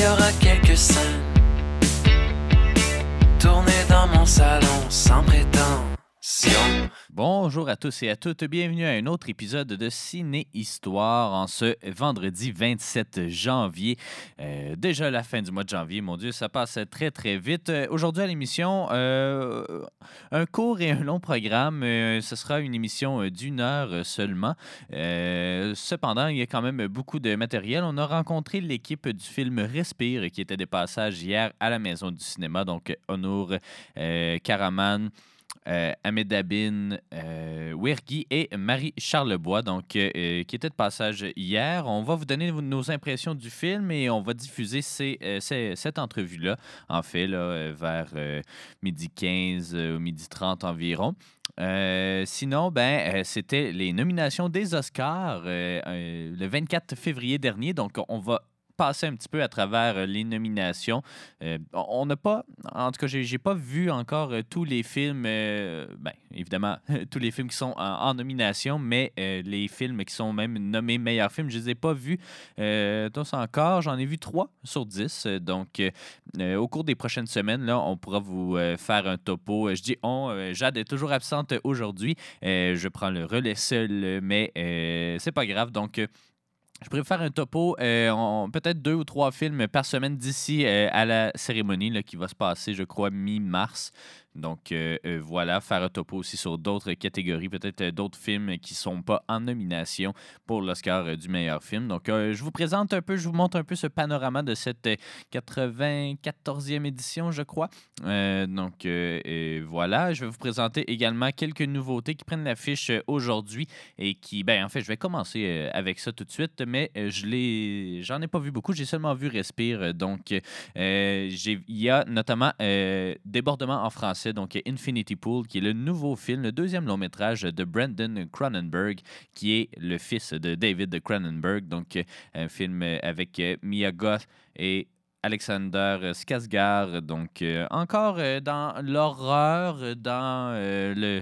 Il y aura quelques scènes tournées dans mon salon sans prétention. Bonjour à tous et à toutes, bienvenue à un autre épisode de Ciné Histoire en ce vendredi 27 janvier. Euh, déjà la fin du mois de janvier, mon Dieu, ça passe très très vite. Euh, Aujourd'hui à l'émission, euh, un court et un long programme. Ce sera une émission d'une heure seulement. Cependant, il y a quand même beaucoup de matériel. On a rencontré l'équipe du film Respire qui était des passages hier à la Maison du cinéma, donc Honour Karaman. Euh, Ahmed Abin, euh, Wirgi et Marie Charlebois, donc, euh, euh, qui étaient de passage hier. On va vous donner nos impressions du film et on va diffuser cette entrevue-là, en fait, là, vers midi 15 ou midi 30 environ. Sinon, ben, c'était les nominations des Oscars le 24 février dernier. Donc, on va passer un petit peu à travers euh, les nominations. Euh, on n'a pas, en tout cas, j'ai pas vu encore euh, tous les films, euh, ben, évidemment, tous les films qui sont en, nomination, mais les films qui sont même nommés meilleurs films, je les ai pas vus tous encore. J'en ai vu 3 sur 10. euh, Donc, au cours des prochaines semaines, là, on pourra vous faire un topo. Je dis on, Jade est toujours absente aujourd'hui. Je prends le relais seul, mais c'est pas grave. Donc, je pourrais faire un topo, euh, peut-être deux ou trois films par semaine d'ici euh, à la cérémonie qui va se passer, je crois, mi-mars. Donc euh, euh, voilà, faire un topo aussi sur d'autres catégories, peut-être euh, d'autres films qui ne sont pas en nomination pour l'Oscar du meilleur film. Donc je vous présente un peu, je vous montre un peu ce panorama de cette euh, 94e édition, je crois. Donc voilà, je vais vous présenter également quelques nouveautés qui prennent l'affiche aujourd'hui et qui, ben en fait, je vais commencer avec ça tout de suite, mais je l'ai, j'en ai pas vu beaucoup, j'ai seulement vu Respire, donc il y a notamment Débordement en français, donc Infinity Pool, qui est le nouveau film, le deuxième long métrage de Brandon Cronenberg, qui est le fils de David Cronenberg, donc euh, un film avec euh, Mia Goth et Alexander Skarsgård, donc euh, encore dans l'horreur, dans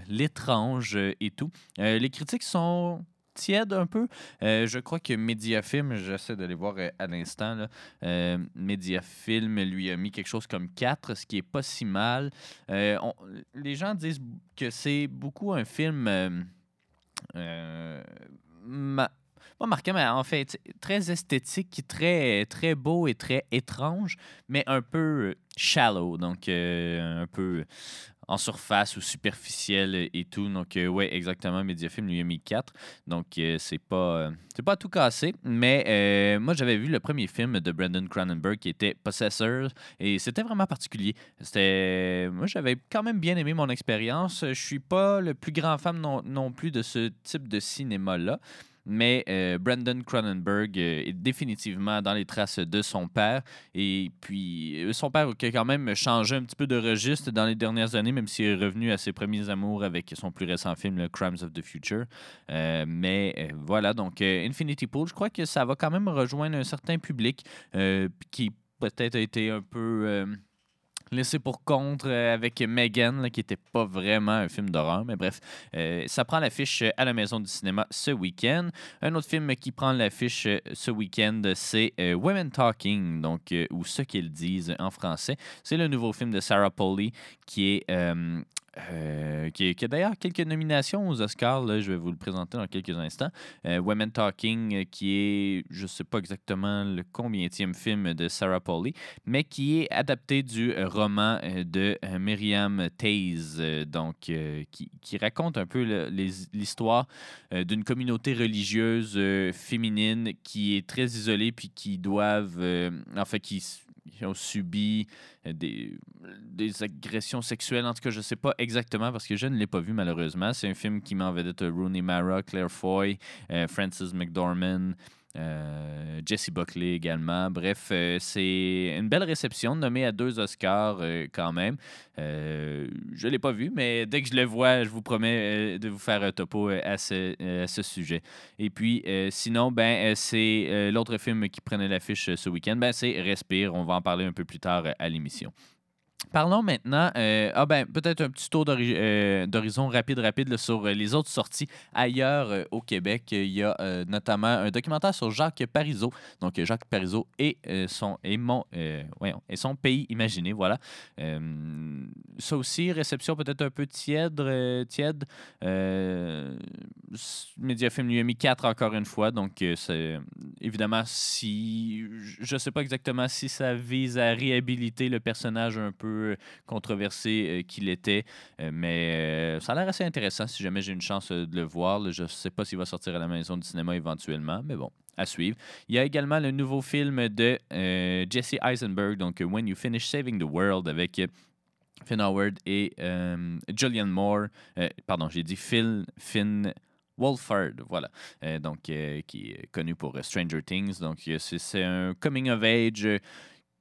l'étrange et tout. Les critiques sont tièdes un peu. Euh, je crois que Mediafilm, j'essaie de les voir euh, à l'instant, là, euh, Mediafilm lui a mis quelque chose comme 4, ce qui est pas si mal. Les gens disent que c'est beaucoup un film... pas marquant, mais en fait, très esthétique, très, très beau et très étrange, mais un peu shallow, donc un peu en surface ou superficiel et tout. Donc, euh, ouais, exactement, Mediafilm lui a mis 4. Donc, euh, c'est pas, euh, pas tout cassé. Mais moi, j'avais vu le premier film de Brandon Cronenberg qui était Possessors et c'était vraiment particulier. C'était, moi, j'avais quand même bien aimé mon expérience. Je suis pas le plus grand fan non, non plus de ce type de cinéma-là. Mais euh, Brandon Cronenberg euh, est définitivement dans les traces de son père. Et puis, euh, son père qui a quand même changé un petit peu de registre dans les dernières années, même s'il est revenu à ses premiers amours avec son plus récent film, Crimes of the Future. Mais voilà, donc Infinity Pool, je crois que ça va quand même rejoindre un certain public qui peut-être a été un peu laissé pour compte euh, avec Megan, qui n'était pas vraiment un film d'horreur. Mais bref, euh, ça prend l'affiche à la Maison du cinéma ce week-end. Un autre film qui prend l'affiche euh, ce week-end, c'est Women Talking, donc, ou Ce qu'ils disent en français. C'est le nouveau film de Sarah Polley qui est. euh, qui, a d'ailleurs quelques nominations aux Oscars, je vais vous le présenter dans quelques instants. Euh, Women Talking, euh, qui est, je ne sais pas exactement le combienième film de Sarah Polley, mais qui est adapté du roman de Myriam Taze, donc, qui, raconte un peu l'histoire d'une communauté religieuse féminine qui est très isolée puis qui doivent, en fait, qui, s- qui ont subi euh, des, agressions sexuelles. En tout cas, je ne sais pas exactement parce que je ne l'ai pas vu malheureusement. C'est un film qui met en vedette euh, Rooney Mara, Claire Foy, euh, Frances McDormand. Euh, Jesse Buckley également. Bref, euh, c'est une belle réception, nommée à deux Oscars euh, quand même. Euh, je ne l'ai pas vu, mais dès que je le vois, je vous promets de vous faire un topo à ce, à ce sujet. Et puis, sinon, ben, c'est l'autre film qui prenait l'affiche ce week-end, ben, c'est Respire. On va en parler un peu plus tard à l'émission. Parlons maintenant, euh, ah ben, peut-être un petit tour euh, d'horizon rapide, rapide sur euh, les autres sorties ailleurs au Québec. Il y a notamment un documentaire sur Jacques Parizeau. Donc, Jacques Parizeau et, son, et, mon, et son pays imaginé, voilà. Ça aussi, réception peut-être un peu tiède. tiède. Mediafilm lui a mis 4 encore une fois. Donc, évidemment, si je ne sais pas exactement si ça vise à réhabiliter le personnage un peu controversé euh, qu'il était, euh, mais euh, ça a l'air assez intéressant si jamais j'ai une chance euh, de le voir. Je ne sais pas s'il va sortir à la maison du cinéma éventuellement, mais bon, à suivre. Il y a également le nouveau film de euh, Jesse Eisenberg, donc euh, When You Finish Saving the World, avec euh, Finn Howard et euh, Julian Moore. Euh, pardon, j'ai dit Phil, Finn Wolfhard, voilà. Euh, donc, euh, qui est connu pour euh, Stranger Things. Donc, euh, c'est un coming of age euh,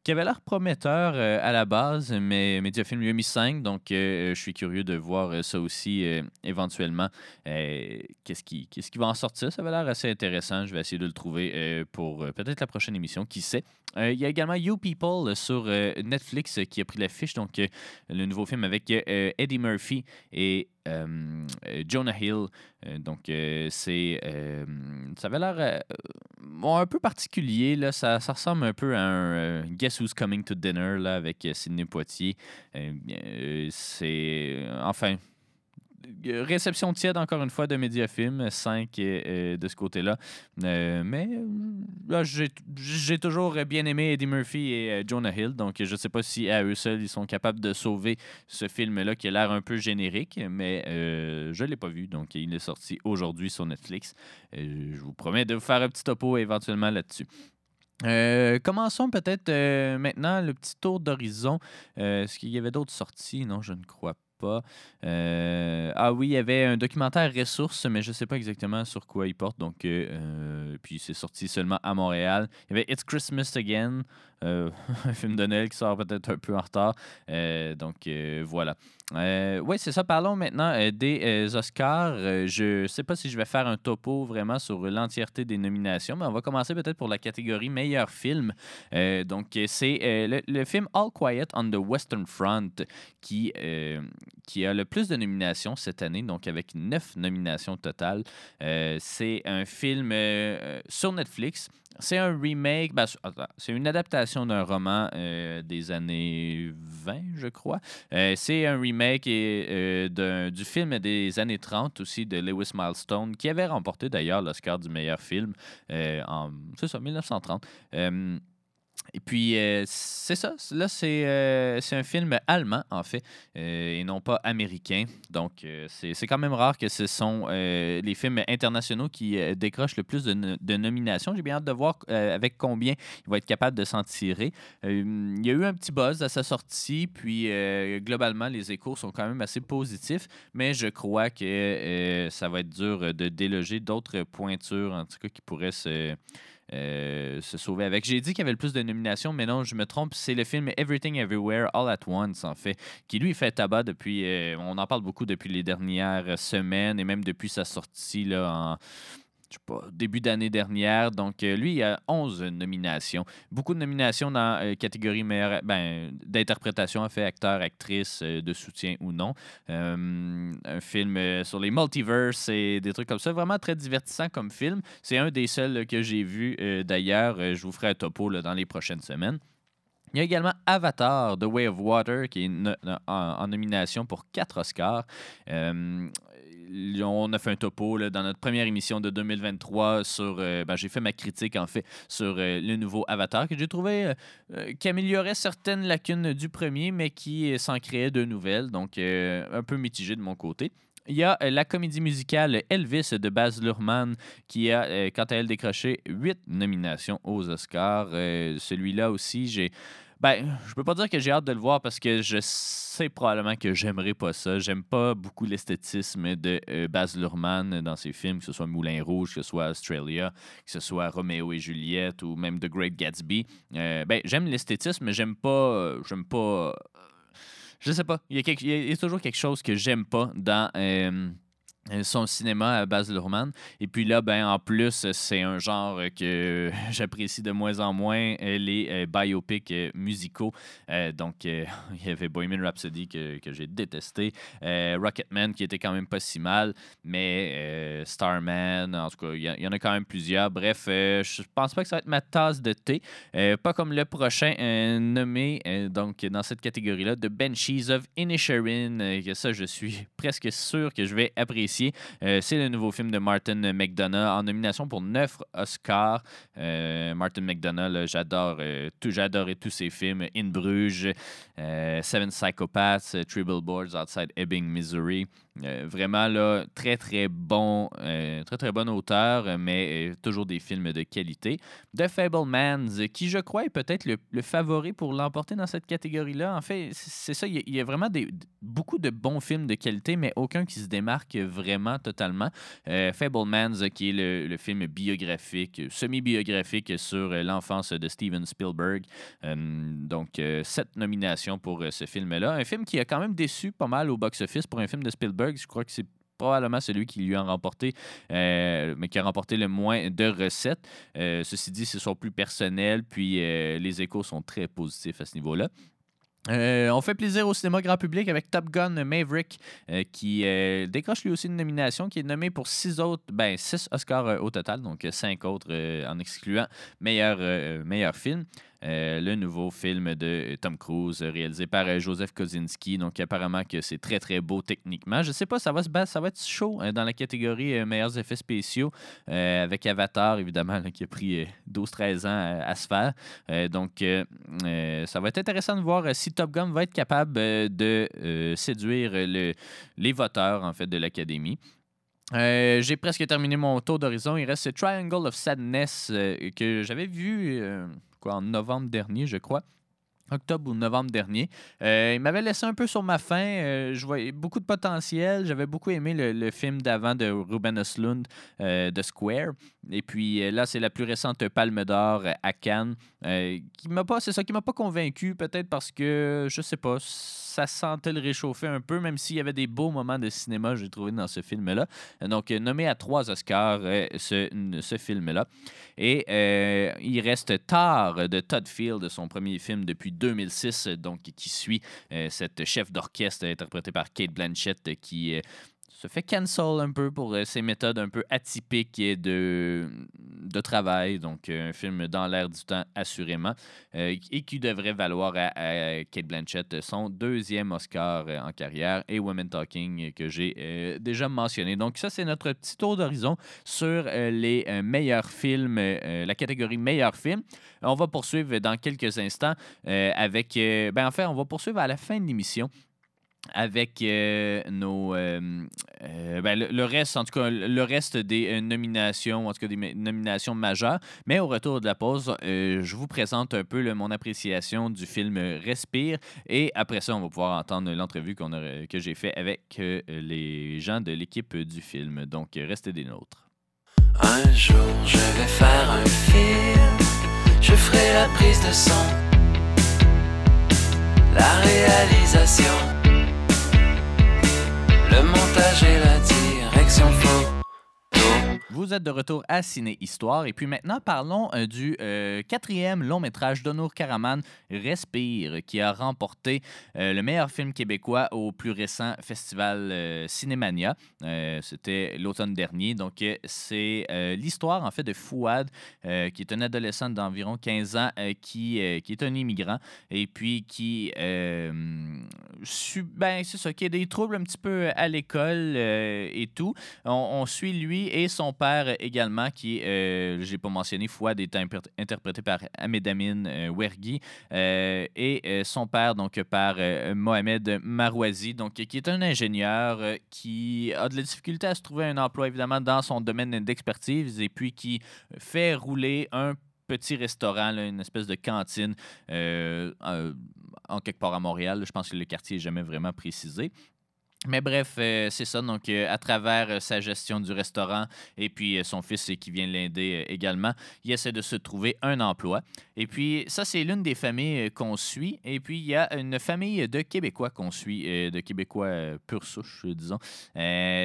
qui avait l'air prometteur euh, à la base, mais Mediafilm lui a mis 5, donc euh, je suis curieux de voir euh, ça aussi éventuellement. Qu'est-ce qui, qui va en sortir? Ça avait l'air assez intéressant. Je vais essayer de le trouver pour peut-être la prochaine émission, qui sait? Euh, Il y a également You People euh, sur euh, Netflix qui a pris l'affiche, donc le nouveau film avec Eddie Murphy et Jonah Hill. Donc, c'est. ça avait l'air un peu particulier. Là. Ça, ressemble un peu à un Guess Who's Coming to Dinner là, avec Sidney Poitier. C'est. Enfin. Euh, Réception tiède, encore une fois, de Mediafilm, 5 de ce côté-là. Euh, mais euh, j'ai toujours bien aimé Eddie Murphy et euh, Jonah Hill, donc je ne sais pas si à eux seuls ils sont capables de sauver ce film-là qui a l'air un peu générique, mais euh, je ne l'ai pas vu, donc il est sorti aujourd'hui sur Netflix. Euh, je vous promets de vous faire un petit topo éventuellement là-dessus. Euh, commençons peut-être euh, maintenant le petit tour d'horizon. Euh, Est-ce qu'il y avait d'autres sorties? Non, je ne crois Euh, ah oui, il y avait un documentaire ressources, mais je ne sais pas exactement sur quoi il porte. Donc, euh, euh, puis c'est sorti seulement à Montréal. Il y avait It's Christmas Again, euh, un film de Noël qui sort peut-être un peu en retard. Euh, donc euh, voilà. Oui, c'est ça. Parlons maintenant des Oscars. Je ne sais pas si je vais faire un topo vraiment sur l'entièreté des nominations, mais on va commencer peut-être pour la catégorie meilleur film. Donc, c'est le, film All Quiet on the Western Front qui, qui a le plus de nominations cette année, donc avec neuf nominations totales. C'est un film sur Netflix. C'est un remake, ben, c'est- une adaptation d'un roman euh, des années 20, je crois. Euh, c'est un remake et, euh, du film des années 30 aussi de Lewis Milestone, qui avait remporté d'ailleurs l'Oscar du meilleur film euh, en, c'est ça, 1930. Et puis, euh, c'est ça. Là, c'est euh, c'est un film allemand, en fait, euh, et non pas américain. Donc, c'est quand même rare que ce sont les films internationaux qui décrochent le plus de, de nominations. J'ai bien hâte de voir avec combien il va être capable de s'en tirer. Il y a eu un petit buzz à sa sortie, puis globalement, les échos sont quand même assez positifs, mais je crois que ça va être dur de déloger d'autres pointures, en tout cas, qui pourraient se euh, se sauver avec. J'ai dit qu'il y avait le plus de nominations, mais non, je me trompe. C'est le film Everything Everywhere All at Once, en fait, qui lui fait tabac depuis. euh, on en parle beaucoup depuis les dernières semaines et même depuis sa sortie là, en. Sais pas, début d'année dernière. Donc, euh, lui, il a 11 nominations. Beaucoup de nominations dans euh, catégorie meilleure, ben, d'interprétation, en fait, acteur, actrice, euh, de soutien ou non. Euh, un film sur les multiverses et des trucs comme ça. Vraiment très divertissant comme film. C'est un des seuls que j'ai vu d'ailleurs. Je vous ferai un topo dans les prochaines semaines. Il y a également Avatar, The Way of Water, qui est en, nomination pour quatre Oscars. On a fait un topo là, dans notre première émission de 2023 sur. euh, ben, j'ai fait ma critique, en fait, sur euh, le nouveau Avatar, que j'ai trouvé euh, euh, qui améliorait certaines lacunes du premier, mais qui s'en créait de nouvelles. Donc, un peu mitigé de mon côté. Il y a la comédie musicale Elvis de Baz Luhrmann qui a, quant à elle, décroché huit nominations aux Oscars. Celui-là aussi, j'ai Ben, je peux pas dire que j'ai hâte de le voir parce que je sais probablement que j'aimerais pas ça. J'aime pas beaucoup l'esthétisme de euh, Baz Luhrmann dans ses films, que ce soit Moulin Rouge, que ce soit Australia, que ce soit Roméo et Juliette ou même The Great Gatsby. Euh, ben, j'aime l'esthétisme, mais j'aime pas. euh, J'aime pas. euh, je sais pas. Il y, a y a- toujours quelque chose que j'aime pas dans. Son cinéma à Baz Luhrmann. Et puis là, ben, en plus, c'est un genre que j'apprécie de moins en moins, euh, les euh, biopics euh, musicaux. Euh, donc, euh, il y avait Bohemian Rhapsody que, que j'ai détesté, euh, Rocketman qui était quand même pas si mal, mais euh, Starman, en tout cas, il y, en a quand même plusieurs. Bref, euh, je pense pas que ça va être ma tasse de thé. Euh, pas comme le prochain euh, nommé euh, donc dans cette catégorie-là, The Banshees of Inisherin, euh, que ça, je suis presque sûr que je vais apprécier. Euh, c'est le nouveau film de Martin McDonough en nomination pour neuf Oscars. Euh, Martin McDonough, j'adore euh, tous ses films. In Bruges, Seven Psychopaths, Three Billboards Outside Ebbing, Missouri. Euh, vraiment là, très très bon, euh, très très bon auteur, mais euh, toujours des films de qualité. The Fablemans, qui je crois est peut-être le, favori pour l'emporter dans cette catégorie-là. En fait, c'est ça, il y a, vraiment des, beaucoup de bons films de qualité, mais aucun qui se démarque vraiment totalement. Fablemans, qui est le, le film biographique, semi-biographique sur l'enfance de Steven Spielberg. Donc, sept nominations pour ce film-là. Un film qui a quand même déçu pas mal au box-office pour un film de Spielberg. Je crois que c'est probablement celui qui lui a remporté, euh, mais qui a remporté le moins de recettes. Euh, ceci dit, c'est son plus personnel, puis euh, les échos sont très positifs à ce niveau-là. On fait plaisir au cinéma grand public avec Top Gun Maverick qui décroche lui aussi une nomination qui est nommé pour six autres, ben six Oscars au total, donc cinq autres en excluant meilleur, meilleur film. Euh, le nouveau film de Tom Cruise euh, réalisé par euh, Joseph Kosinski. Donc apparemment que c'est très très beau techniquement. Je sais pas, ça va se ça va être chaud euh, dans la catégorie euh, meilleurs effets spéciaux euh, avec Avatar évidemment qui a pris euh, 12-13 ans à, se faire. Euh, donc euh, euh, ça va être intéressant de voir euh, si Top Gun va être capable euh, de euh, séduire euh, le- les voteurs en fait de l'académie. Euh, j'ai presque terminé mon tour d'horizon. Il reste Triangle of Sadness euh, que j'avais vu euh, en novembre dernier, je crois. Octobre ou novembre dernier. Euh, il m'avait laissé un peu sur ma faim. Euh, je voyais beaucoup de potentiel. J'avais beaucoup aimé le, film d'avant de Ruben Östlund, euh, de Square. Et puis euh, là, c'est la plus récente Palme d'Or à Cannes. Euh, qui m'a pas, c'est ça qui m'a pas convaincu, peut-être parce que je sais pas, ça sentait le réchauffer un peu, même s'il y avait des beaux moments de cinéma, j'ai trouvé dans ce film-là. Donc, euh, nommé à trois Oscars, euh, ce, ce film-là. Et il reste Tard de Todd Field, son premier film depuis 2006, donc qui suit cette chef d'orchestre interprétée par Kate Blanchett qui se fait cancel un peu pour euh, ses méthodes un peu atypiques de, de travail. Donc, euh, un film dans l'air du temps, assurément, euh, et qui devrait valoir à, Kate Blanchett son deuxième Oscar en carrière et Women Talking que j'ai déjà mentionné. Donc, ça, c'est notre petit tour d'horizon sur les meilleurs films, la catégorie meilleurs films. On va poursuivre dans quelques instants avec. ben, en on va poursuivre à la fin de l'émission avec euh, nos euh, euh, ben, le, reste en tout cas le reste des nominations en tout cas des nominations majeures. Mais au retour de la pause je vous présente un peu mon appréciation du film Respire. Et après ça on va pouvoir entendre l'entrevue que j'ai fait avec les gens de l'équipe du film. Donc restez des nôtres. Un jour je vais faire un film, je ferai la prise de son, la réalisation, montage et la direction photo. Vous êtes de retour à Ciné Histoire et puis maintenant parlons euh, du euh, quatrième long métrage d'Honour Karaman, Respire, qui a remporté euh, le meilleur film québécois au plus récent festival Cinémania. C'était l'automne dernier. Donc c'est l'histoire en fait de Fouad, qui est un adolescent d'environ 15 ans qui, qui est un immigrant et puis qui ben, c'est ça, qui a des troubles un petit peu à l'école et tout. On suit lui et son père également, qui, euh, je n'ai pas mentionné, Fouad est interprété par Ahmedamine euh, Wergui, euh, et son père, donc par Mohamed Marouazi, donc, qui est un ingénieur qui a de la difficulté à se trouver un emploi, évidemment, dans son domaine d'expertise, et puis qui fait rouler un petit restaurant, une espèce de cantine en quelque part à Montréal. Je pense que le quartier n'est jamais vraiment précisé. Mais bref, euh, c'est ça. Donc, euh, à travers euh, sa gestion du restaurant et puis son fils qui vient l'aider également, il essaie de se trouver un emploi. Et puis, ça, c'est l'une des familles qu'on suit. Et puis, il y a une famille de Québécois qu'on suit, de Québécois pur souche, disons.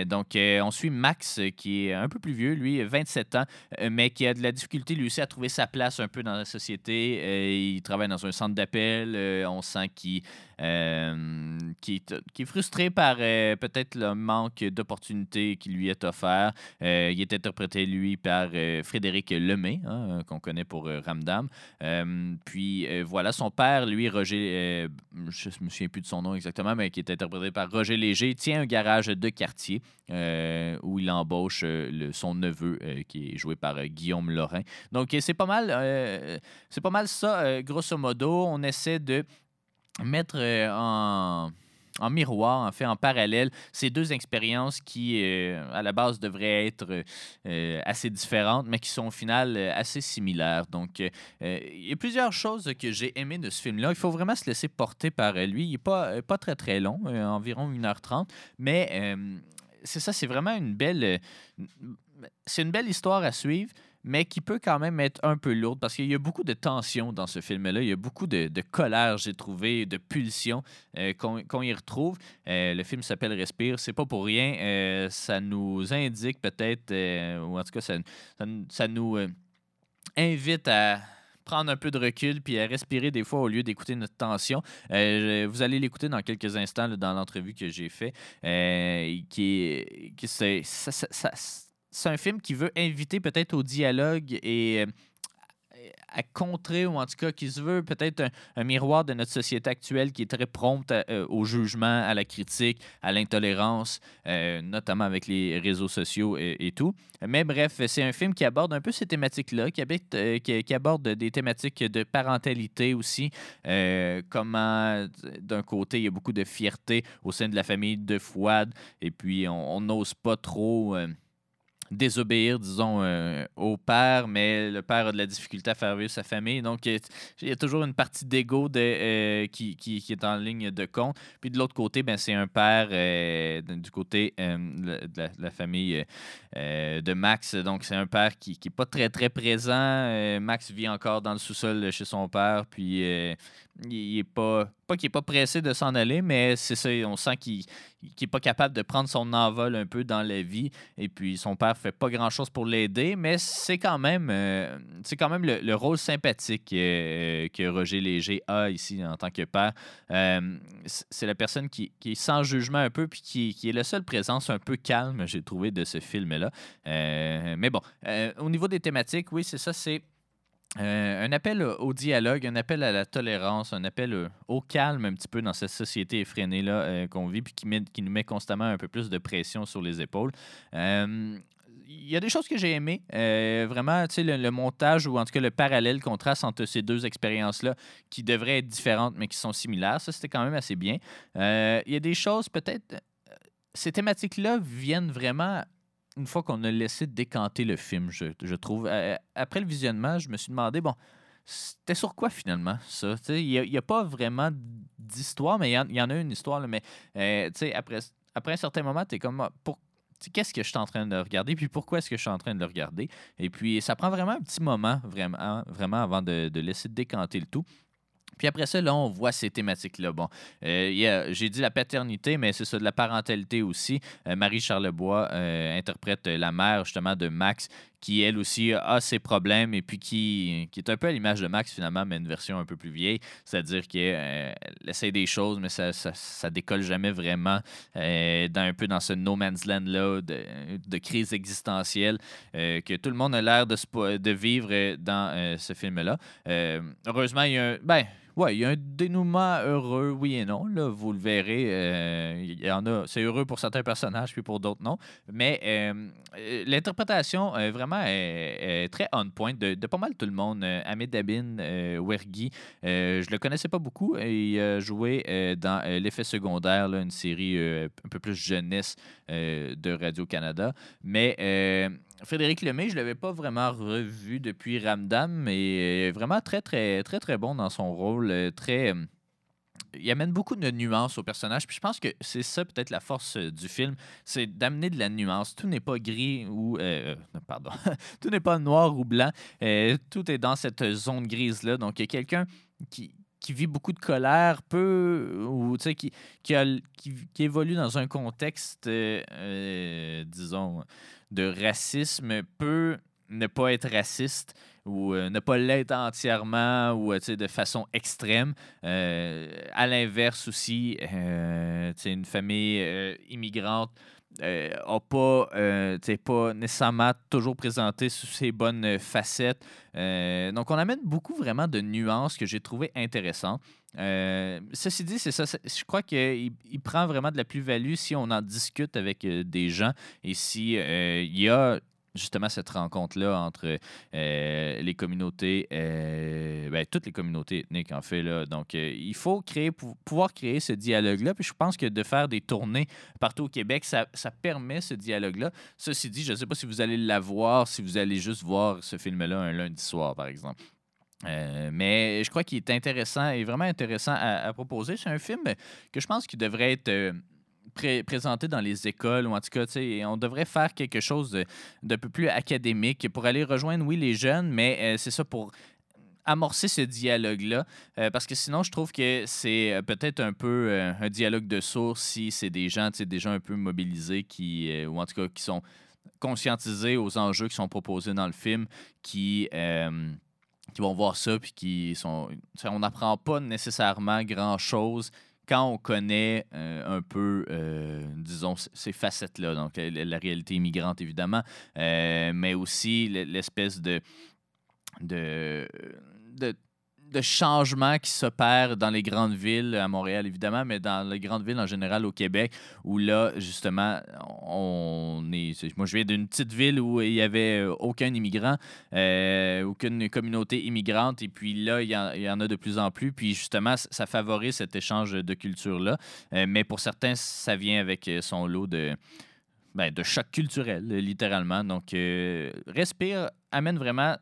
Donc, on suit Max, qui est un peu plus vieux, lui, 27 ans, mais qui a de la difficulté, lui aussi, à trouver sa place un peu dans la société. Il travaille dans un centre d'appel. on sent qu'il euh, qui, est, frustré par euh, peut-être le manque d'opportunités qui lui est offert. Euh, il est interprété, lui, par Frédéric Lemay, hein, qu'on connaît pour Ramdam. Puis voilà, son père, lui, Roger, je me souviens plus de son nom exactement, mais qui est interprété par Roger Léger, tient un garage de quartier où il embauche son neveu, qui est joué par Guillaume Lorrain. Donc, c'est pas mal, c'est pas mal ça, grosso modo. On essaie de mettre euh, en, miroir, en fait, en parallèle, ces deux expériences qui, euh, à la base, devraient être euh, assez différentes, mais qui sont au final assez similaires. Donc, il y a plusieurs choses que j'ai aimées de ce film-là. Il faut vraiment se laisser porter par lui. Il n'est pas, pas très, très long, environ 1h30, mais c'est ça, c'est vraiment une belle... c'est une belle histoire à suivre mais qui peut quand même être un peu lourde parce qu'il y a beaucoup de tension dans ce film-là. Il y a beaucoup de, de colère, j'ai trouvé, de pulsion euh, qu'on y retrouve. Euh, le film s'appelle Respire. C'est pas pour rien. Euh, ça nous indique peut-être, ou en tout cas, ça, ça, nous invite à prendre un peu de recul puis à respirer des fois au lieu d'écouter notre tension. Vous allez l'écouter dans quelques instants dans l'entrevue que j'ai fait, euh, qui qui ça- c'est un film qui veut inviter peut-être au dialogue et euh, à contrer, ou en tout cas qui se veut peut-être un, miroir de notre société actuelle qui est très prompte euh, au jugement, à la critique, à l'intolérance, euh, notamment avec les réseaux sociaux et, tout. Mais bref, c'est un film qui aborde un peu ces thématiques-là, qui, euh, qui, aborde des thématiques de parentalité aussi. comment, d'un côté, il y a beaucoup de fierté au sein de la famille de Fouad, et puis on n'ose pas trop. Désobéir, disons, euh, au père, mais le père a de la difficulté à faire vivre sa famille. Donc, il y a- toujours une partie d'ego de, euh, qui, est en ligne de compte. Puis de l'autre côté, ben, c'est un père euh, du côté de, la, de la famille de Max. Donc, c'est un père qui n'est pas très, très présent. Max vit encore dans le sous-sol chez son père, puis il est pas, pas qu'il n'est pas pressé de s'en aller, mais c'est ça, on sent qu'il n'est pas capable de prendre son envol un peu dans la vie. Et puis son père fait pas grand chose pour l'aider, mais c'est quand même, euh, c'est quand même le, le rôle sympathique euh, que Roger Léger a ici en tant que père. Euh, c'est la personne qui, qui est sans jugement un peu, puis qui, qui est la seule présence un peu calme, j'ai trouvé, de ce film-là. Euh, mais bon, euh, au niveau des thématiques, oui, c'est ça, c'est. Euh, un appel au dialogue, un appel à la tolérance, un appel euh, au calme un petit peu dans cette société effrénée-là euh, qu'on vit, puis qui, met- qui nous met constamment un peu plus de pression sur les épaules. Il y a des choses que j'ai aimées. Vraiment, tu sais, le, le montage ou en tout cas le parallèle qu'on trace entre ces deux expériences-là qui devraient être différentes mais qui sont similaires, ça, c'était quand même assez bien. Il y a des choses, peut-être. Ces thématiques-là viennent vraiment une fois qu'on a laissé décanter le film, je, trouve. Euh, après le visionnement, je me suis demandé, bon, c'était sur quoi finalement, ça? Tu Il n'y a, pas vraiment d'histoire, mais il y en- a une histoire, mais euh, tu après, après un certain moment, tu es comme, ah, pour, tu qu'est-ce que je suis en train de regarder, puis pourquoi est-ce que je suis en train de le regarder? Et puis, ça prend vraiment un petit moment, vraiment, avant de laisser décanter le tout. Puis après ça, là, on voit ces thématiques-là. Bon, euh, j'ai dit la paternité, mais c'est ça, de la parentalité aussi. Euh, Marie Charlebois euh, interprète la mère, justement, de Max, qui, elle aussi, a ses problèmes et puis qui, qui est un peu à l'image de Max, finalement, mais une version un peu plus vieille. C'est-à-dire qu'elle essaie des choses, mais ça, ça, décolle jamais vraiment dans, un peu dans ce no man's land-là de, de crise existentielle que tout le monde a l'air de, de vivre dans ce film-là. Heureusement, il y a un... Ben, Ouais, il y a un dénouement heureux, oui et non. Là, vous le verrez. euh, y en a. C'est heureux pour certains personnages, puis pour d'autres non. Mais euh, euh, l'interprétation vraiment est, très on point de, pas mal tout le monde. Hamid Dabin, Wergi, je le connaissais pas beaucoup. Il a joué dans L'effet secondaire, une série un peu plus jeunesse de Radio-Canada. Mais euh, Frédéric Lemay, je ne l'avais pas vraiment revu depuis Ramdam, mais euh, vraiment très, très, très, très bon dans son rôle. euh, Très. euh, il amène beaucoup de nuances au personnage. Puis je pense que c'est ça peut-être la force du film, c'est d'amener de la nuance. Tout n'est pas gris ou pardon, tout n'est pas noir ou blanc. Tout est dans cette zone grise là. Donc il y a quelqu'un qui vit beaucoup de colère peut ou tu sais qui qui, évolue dans un contexte disons de racisme peut ne pas être raciste ou euh, ne pas l'être entièrement ou euh, de façon extrême. Euh, à l'inverse aussi, euh, une famille euh, immigrante n'a pas, pas nécessairement toujours présenté sous ses bonnes facettes. Donc, on amène beaucoup vraiment de nuances que j'ai trouvé intéressantes. Euh, ceci dit, c'est ça. Je crois qu'il il prend vraiment de la plus-value si on en discute avec euh, des gens et si euh, il y a justement cette rencontre-là entre euh, les communautés, ben, toutes les communautés ethniques en fait. Là. Donc, il faut créer, pou- pouvoir créer ce dialogue-là. Puis je pense que de faire des tournées partout au Québec, ça, ça permet ce dialogue-là. Ceci dit, je ne sais pas si vous allez la voir, si vous allez juste voir ce film-là un lundi soir, par exemple. Euh, mais je crois qu'il est intéressant et vraiment intéressant à, proposer. C'est un film que je pense qu'il devrait être euh, pré- présenté dans les écoles ou en tout cas, on devrait faire quelque chose d'un peu plus académique pour aller rejoindre, oui, les jeunes, mais euh, c'est ça pour amorcer ce dialogue-là, parce que sinon, je trouve que c'est peut-être un peu un dialogue de sourds si c'est des gens, des gens un peu mobilisés qui, ou en tout cas, qui sont conscientisés aux enjeux qui sont proposés dans le film, qui, qui vont voir ça, puis qui sont... On n'apprend pas nécessairement grand-chose quand on connaît euh, un peu, euh, disons, ces facettes-là, donc la, réalité immigrante, évidemment, euh, mais aussi l'espèce de, de, de changement qui s'opère dans les grandes villes, à Montréal évidemment, mais dans les grandes villes en général au Québec, où là, justement, on est... Moi, je viens d'une petite ville où il n'y avait euh, aucun immigrant, euh, aucune communauté immigrante, et puis là, il y, en, a de plus en plus, puis justement, ça favorise cet échange de culture-là, Euh, mais pour certains, ça vient avec son lot de... Ben, de choc culturel, littéralement. Donc, Respire amène vraiment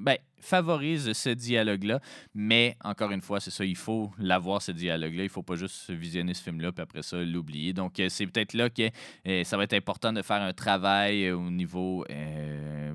ben, favorise ce dialogue-là, mais encore une fois, c'est ça, il faut l'avoir, ce dialogue-là. Il ne faut pas juste visionner ce film-là, puis après ça, l'oublier. Donc, euh, c'est peut-être là que euh, ça va être important de faire un travail euh, au niveau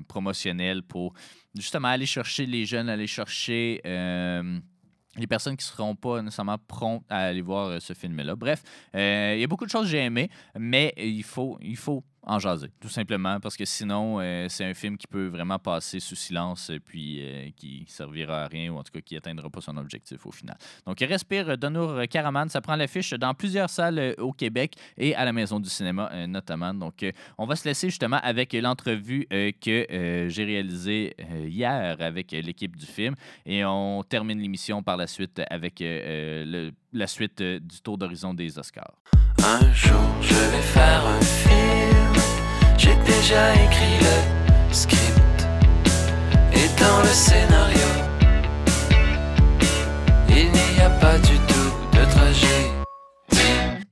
promotionnel pour justement aller chercher les jeunes, aller chercher les personnes qui ne seront pas nécessairement promptes à aller voir ce film-là. Bref, il y a beaucoup de choses que j'ai aimées, mais il faut, il faut en jaser, tout simplement, parce que sinon, euh, c'est un film qui peut vraiment passer sous silence, euh, puis euh, qui servira à rien, ou en tout cas qui atteindra pas son objectif au final. Donc, Respire d'Honour Caraman, ça prend l'affiche dans plusieurs salles au Québec et à la Maison du cinéma notamment. Donc, on va se laisser justement avec l'entrevue que j'ai réalisée hier avec l'équipe du film, et on termine l'émission par la suite avec la suite du tour d'horizon des Oscars. Un jour je vais faire un film. J'ai déjà écrit le script. Et dans le scénario, il n'y a pas du tout de trajet.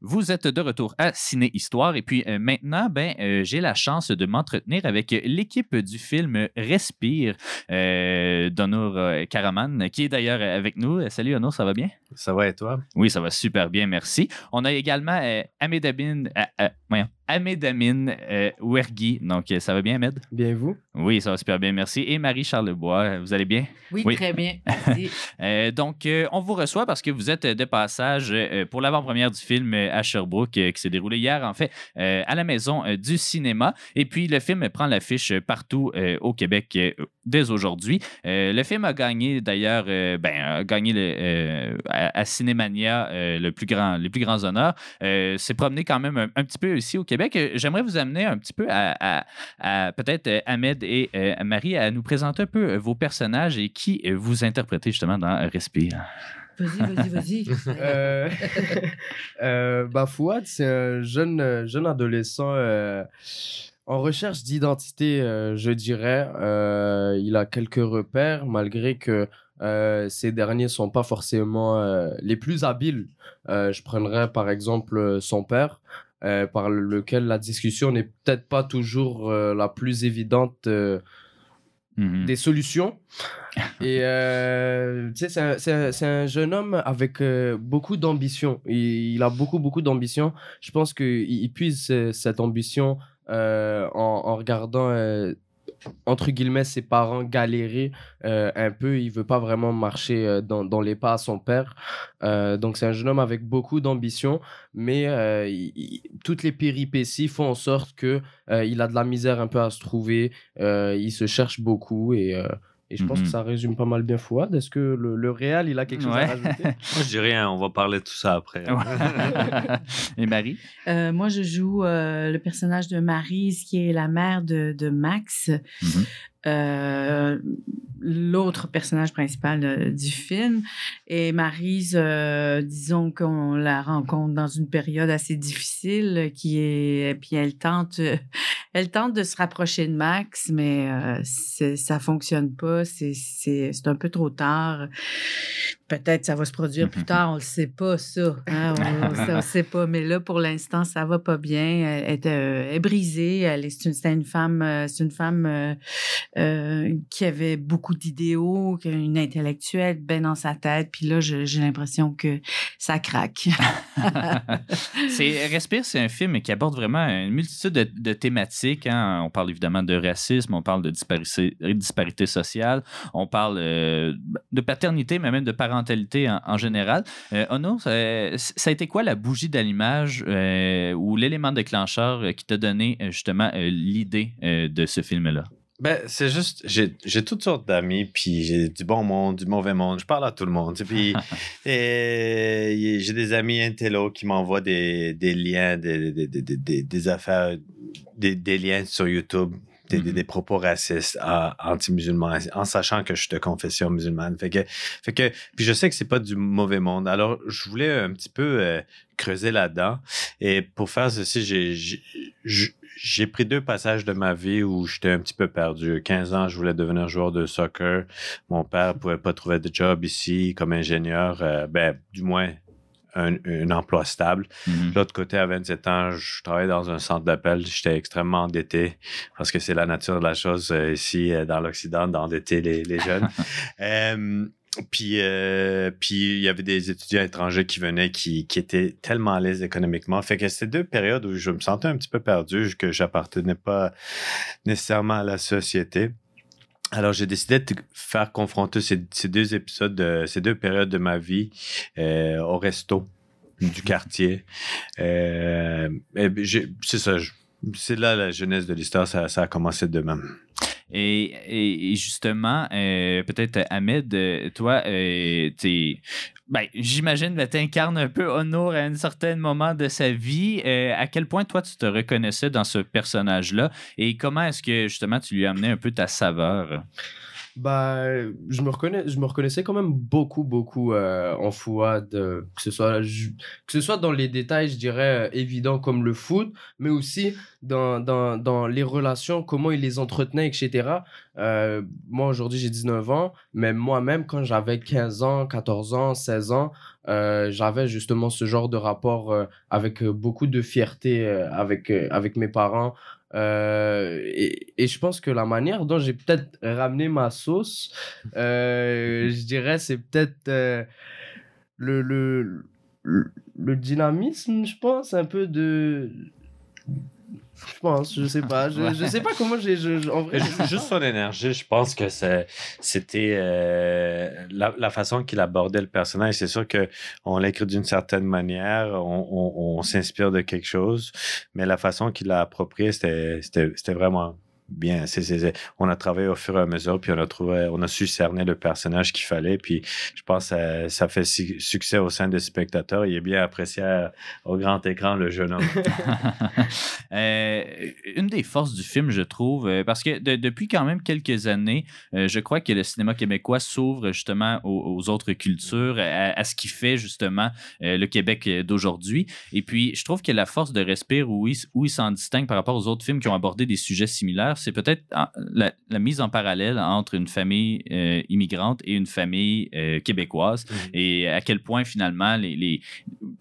Vous êtes de retour à Ciné Histoire et puis euh, maintenant, ben, euh, j'ai la chance de m'entretenir avec l'équipe du film Respire euh, d'Honour euh, Karaman, qui est d'ailleurs avec nous. Salut Honour, ça va bien? Ça va et toi? Oui, ça va super bien, merci. On a également euh, Ahmed euh, euh, voyons, Ahmed Amin euh. Donc, euh, ça va bien, Ahmed? Bien vous? Oui, ça va super bien, merci. Et Marie Charlebois, vous allez bien? Oui, Oui. très bien. Merci. Euh, donc, euh, on vous reçoit parce que vous êtes de passage euh, pour l'avant-première du film à Sherbrooke, euh, qui s'est déroulé hier, en fait, euh, à la Maison euh, du cinéma. Et puis, le film prend l'affiche partout euh, au Québec euh, dès aujourd'hui. Euh, le film a gagné, d'ailleurs, euh, ben, a gagné le, euh, à, à Cinémania euh, le plus grand, les plus grands honneurs. Euh, s'est promené quand même un, un petit peu ici au Québec. Euh, J'aimerais vous amener un petit peu à, à- à peut-être euh, Ahmed et euh, Marie à nous présenter un peu vos personnages et qui vous interprétez justement dans Respire. Vas-y, vas-y, vas-y. Euh, euh, bah, Fouad, c'est un jeune, jeune adolescent euh, en recherche d'identité, euh, je dirais. Euh, il a quelques repères, malgré que euh, ces derniers sont pas forcément euh, les plus habiles. Euh, je prendrais par exemple son père. Euh, par lequel la discussion n'est peut-être pas toujours euh, la plus évidente euh, Mhm. des solutions. Et c'est un- un, jeune homme avec beaucoup d'ambition. Il, il a beaucoup, beaucoup d'ambition. Je pense qu'il il puise cette ambition en, en regardant, entre guillemets, ses parents galérer euh, un peu. Il veut pas vraiment marcher euh, dans, dans les pas à son père. Euh, donc, c'est un jeune homme avec beaucoup d'ambition, mais euh, toutes les péripéties font en sorte que il a de la misère un peu à se trouver. Il se cherche beaucoup et, et je pense que ça résume pas mal bien Fouad. Est-ce que le, le Real, il a quelque chose Ouais. à rajouter Moi, je dis rien, on va parler de tout ça après. Et Marie? Euh, moi, je joue euh, le personnage de Maryse, qui est la mère de, de Max. Mhm. Euh, l'autre personnage principal euh, du film. Et Maryse, euh, disons qu'on la rencontre dans une période assez difficile, qui est, puis elle tente, elle tente de se rapprocher de Max, mais euh, ça fonctionne pas. C'est un peu trop tard. Peut-être ça va se produire plus tard, on le sait pas ça. hein, on, on sait pas, mais là pour l'instant ça va pas bien. Elle est, euh, est brisée. Elle est, c'est une, c'est une femme, euh, c'est une femme euh, qui avait beaucoup d'idéaux, une intellectuelle bien dans sa tête. Puis là, je- j'ai l'impression que ça craque. c'est Respire, c'est un film qui aborde vraiment une multitude de, de thématiques. hein. On parle évidemment de racisme, on parle de disparité, disparité sociale, on parle de paternité, mais même de parentalité en, en général. Euh, Ono, ça, ça a été quoi la bougie d'allumage euh, ou l'élément déclencheur euh, qui t'a donné euh, justement l'idée de ce film-là? Ben, c'est juste, j'ai toutes sortes d'amis, puis j'ai du bon monde, du mauvais monde. Je parle à tout le monde. Puis j'ai des amis intello qui m'envoient des, des liens, des, affaires, des liens sur YouTube. Des, des- des propos racistes anti-musulmans en sachant que je suis de confession musulmane. Fait que, fait que, puis je sais que c'est pas du mauvais monde. Alors, je voulais un petit peu euh, creuser là-dedans. Et pour faire ceci, j'ai- j'ai pris deux passages de ma vie où j'étais un petit peu perdu. 15 ans, je voulais devenir joueur de soccer. Mon père pouvait pas trouver de job ici comme ingénieur. euh, ben, du moins, un, un emploi stable. Mhm. De l'autre côté, à 27 ans, je travaillais dans un centre d'appel. J'étais extrêmement endetté parce que c'est la nature de la chose euh, ici, euh, dans l'Occident, d'endetter les, les jeunes. Euh, puis, euh, puis il y avait des étudiants étrangers qui venaient qui, qui étaient tellement à l'aise économiquement. Fait que c'était deux périodes où je me sentais un petit peu perdu, que j'appartenais pas nécessairement à la société. Alors, j'ai décidé de faire confronter ces, ces deux épisodes, de, ces deux périodes de ma vie euh, au resto du quartier. Euh, c'est ça. C'est là la jeunesse de l'histoire, ça, ça a commencé de même. Et, justement, euh, peut-être Ahmed, euh, toi, euh, t'es- ben, j'imagine que tu incarnes un peu Honor à un certain moment de sa vie. À quel point toi tu te reconnaissais dans ce personnage-là et comment est-ce que justement tu lui as amené un peu ta saveur? Bah, je me, reconnais, je me reconnaissais quand même beaucoup, beaucoup euh, en Fouad, que, ce soit, que ce soit dans les détails, je dirais, euh, évidents comme le foot, mais aussi dans, dans, dans les relations, comment il les entretenait, etc. Euh, moi, aujourd'hui, j'ai 19 ans, mais moi-même, quand j'avais 15 ans, 14 ans, 16 ans, euh, j'avais justement ce genre de rapport avec beaucoup de fierté avec, avec mes parents. Euh, et, et je pense que la manière dont j'ai peut-être ramené ma sauce, euh, je dirais, c'est peut-être euh, le, le, le, le dynamisme, je pense, un peu de. Je pense, je sais pas. Je, je sais pas comment j'ai. en vrai, Juste son énergie, je pense que c'était euh, la, la façon qu'il abordait le personnage. C'est sûr qu'on l'écrit d'une certaine manière, on, on- on s'inspire de quelque chose, mais la façon qu'il l'a approprié, c'était vraiment bien. On a travaillé au fur et à mesure, puis on a trouvé, on a su cerner le personnage qu'il fallait, puis je pense que ça, fait su- succès au sein des spectateurs. Il est bien apprécié au grand écran, le jeune homme. Euh, une des forces du film, je trouve, euh, parce que de- depuis quand même quelques années, euh, je crois que le cinéma québécois s'ouvre justement aux, autres cultures, à, ce qui fait justement le Québec d'aujourd'hui. Et puis, je trouve que la force de Respire, où il, où il s'en distingue par rapport aux autres films qui ont abordé des sujets similaires, c'est peut-être la, la mise en parallèle entre une famille euh, immigrante et une famille euh, québécoise et à quel point finalement les,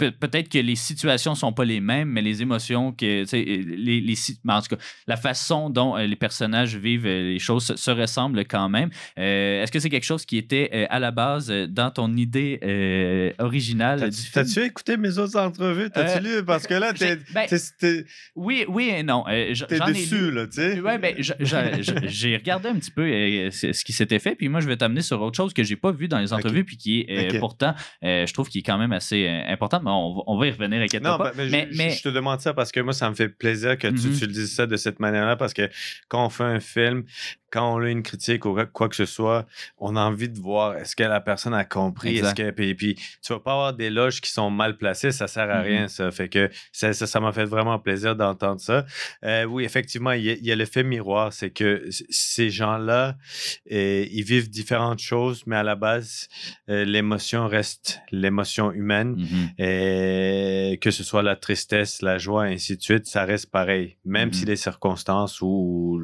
Peut-être que les situations sont pas les mêmes, mais les émotions, que, les, les, en tout cas, la façon dont euh, les personnages vivent euh, les choses se, se ressemblent quand même. Euh, Est-ce que c'est quelque chose qui était à la base dans ton idée euh, originale T'as-tu écouté mes autres entrevues? T'as-tu Euh, lu? Parce que là, t'es ben, oui, oui et non. T'es lu. dessus, là, tu sais. Ouais, ben, j'ai regardé un petit peu ce qui s'était fait, puis moi, je vais t'amener sur autre chose que j'ai pas vu dans les entrevues, puis qui est pourtant, je trouve, qui est quand même assez important. Mais on, va- on va y revenir, inquiète Non, pas. ben, mais, mais, je, mais- je te demande ça parce que moi, ça me fait plaisir que tu Mhm. utilises ça de cette manière-là parce que quand on fait un film, quand on a une critique ou quoi que ce soit, on a envie de voir est-ce que la personne a compris, est-ce que puis, puis tu vas pas avoir des loges qui sont mal placées, ça sert à Mhm. rien ça. Fait que ça ça m'a fait vraiment plaisir d'entendre ça. Euh, oui, effectivement, il y, a, il y a l'effet miroir, c'est que ces gens-là, euh, ils vivent différentes choses, mais à la base, euh, l'émotion reste l'émotion humaine. Mhm. Et que ce soit la tristesse, la joie, ainsi de suite, ça reste pareil. Même si les circonstances ou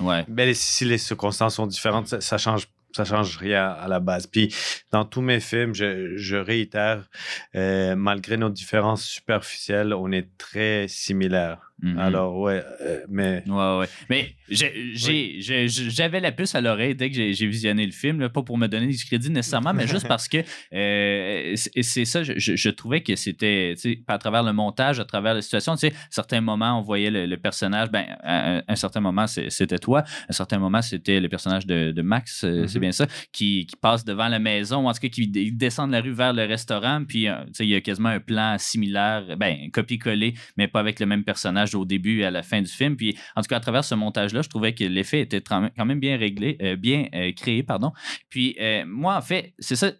Ouais. Si les circonstances sont différentes, ça, ça change ça change rien à la base. Puis dans tous mes films, je, je réitère, euh, malgré nos différences superficielles, on est très similaires. Mhm. Alors ouais, euh, mais Ouais, ouais. Mais j'ai- j'ai- j'ai- j'avais la puce à l'oreille dès que j'ai visionné le film, là, pas pour me donner du crédit nécessairement, mais juste parce que euh, c'est ça, je, trouvais que c'était, tu sais, à travers le montage, à travers la situation, tu sais, à certains moments, on voyait le, le personnage, ben, à un, un certain moment, c'était toi, à un certain moment, c'était le personnage de, de Max, euh, c'est Mhm. bien ça, qui, qui passe devant la maison, ou en tout cas, qui descend de la rue vers le restaurant, puis, tu sais, il y a quasiment un plan similaire, ben, copier-coller, mais pas avec le même personnage au début et à la fin du film. Puis, en tout cas, à travers ce montage-là, je trouvais que l'effet était quand même bien réglé, euh, bien euh, créé, pardon. Puis, euh, moi, en fait, c'est ça.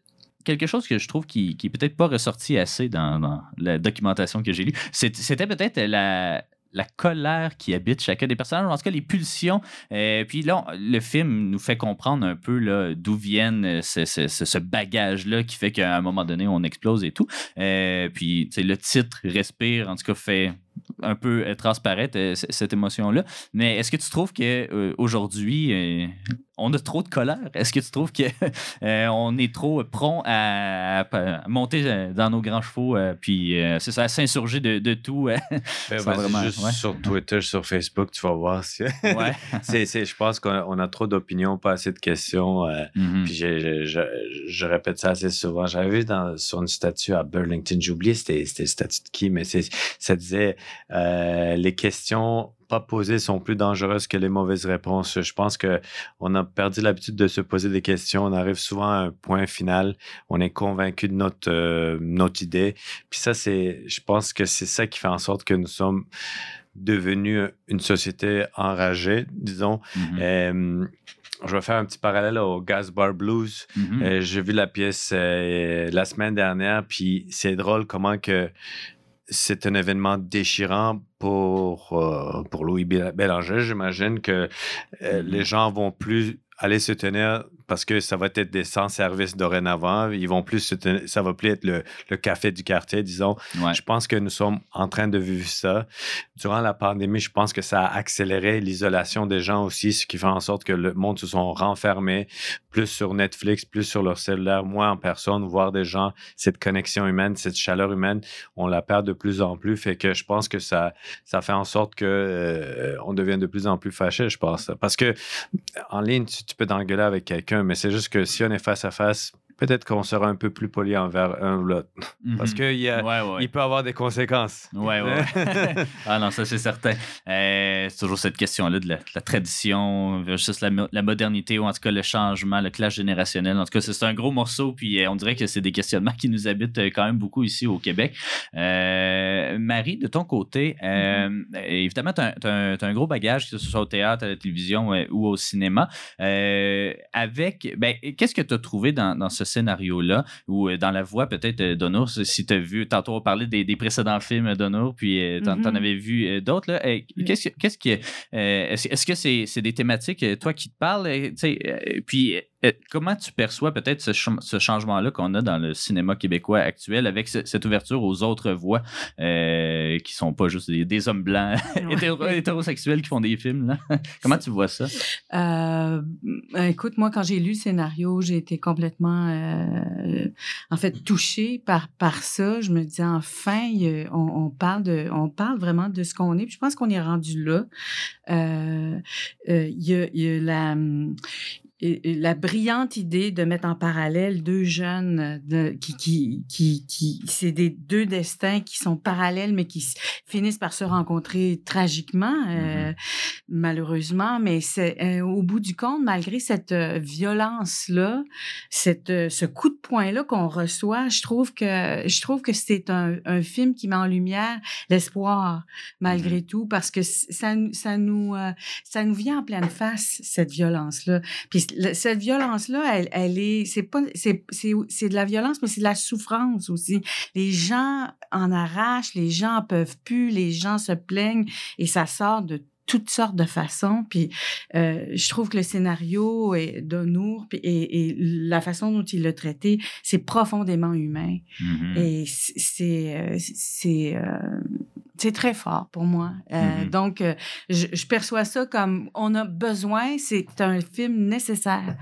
Quelque chose que je trouve qui, qui peut-être pas ressorti assez dans, la documentation que j'ai lue, c'était peut-être la, la colère qui habite chacun des personnages, en tout cas les pulsions. Puis là, le film nous fait comprendre un peu d'où viennent ce, ce- bagage-là qui fait qu'à un moment donné, on explose et tout. Euh, puis le titre Respire, en tout cas, fait un peu euh, transparaître euh, cette émotion-là. Mais est-ce que tu trouves qu'aujourd'hui, on a trop de colère? Est-ce que tu trouves qu'on est trop prompt à, à monter euh, dans nos grands chevaux, euh, puis euh, c'est ça, à s'insurger de, de tout? euh? ben, vraiment- juste ouais. sur Twitter, sur Facebook, tu vas voir. si- ouais. c'est, c'est- je pense qu'on a, on trop d'opinions, pas assez de questions. euh, Mhm. Puis je, je, je, je répète ça assez souvent. J'avais vu dans, sur une statue à Burlington, j'ai oublié c'était, c'était une statue de qui, mais c'est, ça disait euh, les questions pas posées sont plus dangereuses que les mauvaises réponses. Je pense que on a perdu l'habitude de se poser des questions. On arrive souvent à un point final. On est convaincu de notre, euh, notre idée. Puis ça, c'est, je pense que c'est ça qui fait en sorte que nous sommes devenus une société enragée, disons. Mhm. Euh, je vais faire un petit parallèle au Gas Bar Blues. Mhm. Euh, J'ai vu la pièce euh, la semaine dernière, puis c'est drôle comment que c'est un événement déchirant pour, euh, pour Louis Bé- Bélanger. J'imagine que euh, Mhm. les gens vont plus aller se tenir parce que ça va être des sans-service dorénavant. Ils vont plus ça va plus être le, le café du quartier, disons. Ouais. Je pense que nous sommes en train de vivre ça. Durant la pandémie, je pense que ça a accéléré l'isolation des gens aussi, ce qui fait en sorte que le monde se sont renfermés plus sur Netflix, plus sur leur cellulaire, moins en personne, voir des gens, cette connexion humaine, cette chaleur humaine, on la perd de plus en plus. Fait que je pense que ça, ça fait en sorte que euh, on devient de plus en plus fâché, je pense. Parce que en ligne, tu, tu peux t'engueuler avec quelqu'un, mais c'est juste que si on est face à face, peut-être qu'on sera un peu plus poli envers un ou l'autre. Parce Mhm. qu'il y a, Ouais, ouais. il peut avoir des conséquences. Ouais, ouais. ouais. ah non, ça c'est certain. Euh, c'est toujours cette question-là de la, de la tradition versus la, mo- la modernité ou en tout cas le changement, le clash générationnel. En tout cas, c'est un gros morceau, puis euh, on dirait que c'est des questionnements qui nous habitent euh, quand même beaucoup ici au Québec. Euh, Marie, de ton côté, euh, évidemment, tu as, un gros bagage, que ce soit au théâtre, à la télévision ou au cinéma. Euh, avec, ben, qu'est-ce que tu as trouvé dans, dans ce scénario-là ou euh, dans la voix peut-être euh, d'Honour, si tu as vu, tantôt on parlait des, des précédents films d'Honour, puis euh, t'en, Mhm. t'en avais vu d'autres. Oui. Qu'est-ce, que- qu'est-ce que, est-ce, est-ce que c'est, c'est des thématiques, toi, qui te euh, puis comment tu perçois peut-être ce, ce changement-là qu'on a dans le cinéma québécois actuel avec ce- cette ouverture aux autres voix euh, qui sont pas juste des, des hommes blancs hétéro- hétérosexuels qui font des films? Là? comment tu vois ça? Euh, ben, écoute, moi, quand j'ai lu le scénario, j'ai été complètement, euh, en fait, touchée par, par ça. Je me disais, enfin, il on, on parle de, on parle vraiment de ce qu'on est. Puis je pense qu'on est rendu là. Euh, euh, Il y, a, il y a la, la brillante idée de mettre en parallèle deux jeunes euh, de, qui, qui, qui, qui c'est des deux destins qui sont parallèles mais qui finissent par se rencontrer tragiquement, euh, malheureusement. Mais c'est euh, au bout du compte, malgré cette euh, violence là, cette ce coup de poing là qu'on reçoit, je trouve que je trouve que c'est un, un film qui met en lumière l'espoir malgré tout parce que ça nous- ça nous ça nous vient en pleine face cette violence là. Puis cette violence-là, elle, elle est, c'est pas, c'est, c'est, c'est de la violence, mais c'est de la souffrance aussi. Les gens en arrachent, les gens en peuvent plus, les gens se plaignent et ça sort de toutes sortes de façons. Puis euh, je trouve que le scénario est d'Honour puis- et, et la façon dont il l'a traité, c'est profondément humain. Mhm. Et c- c'est euh, c'est euh, c'est très fort pour moi. Euh, Mhm. Donc, euh, je, je perçois ça comme on a besoin, c'est un film nécessaire.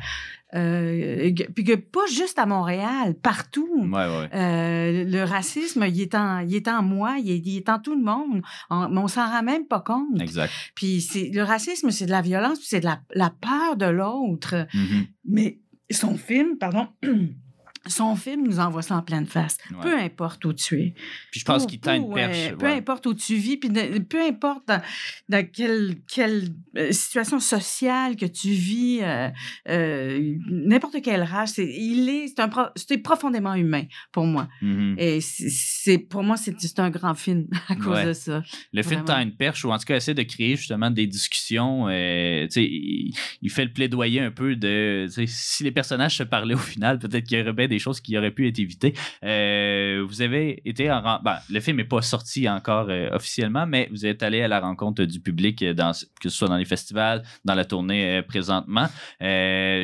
Euh, puis que pas juste à Montréal, partout. Ouais, ouais. Le racisme, il est en, il est en moi, il est, il est en tout le monde, On- mais on s'en rend même pas compte. Exact. Puis le racisme, c'est de la violence, c'est de la, la peur de l'autre. Mhm. Mais son film, pardon, son film nous envoie ça en pleine face. Ouais. Peu importe où tu es. Puis je pense Peu- qu'il tend une perche. ouais, Peu importe où tu vis, puis de- peu importe dans, dans quelle, quelle euh, situation sociale que tu vis, euh, euh, n'importe quelle race, c'est, il est, c'est, un c'est profondément humain pour moi. Mhm. Et c'est, pour moi, c'est, un grand film à cause Ouais. de ça. Le film tend une perche ou en tout cas essaie de créer justement des discussions. euh, il, il fait le plaidoyer un peu de si les personnages se parlaient au final, peut-être qu'il y aurait bien des choses qui auraient pu être évitées. Euh, vous avez été en ben, le film n'est pas sorti encore euh, officiellement, mais vous êtes allé à la rencontre du public, euh, dans, que ce soit dans les festivals, dans la tournée présentement.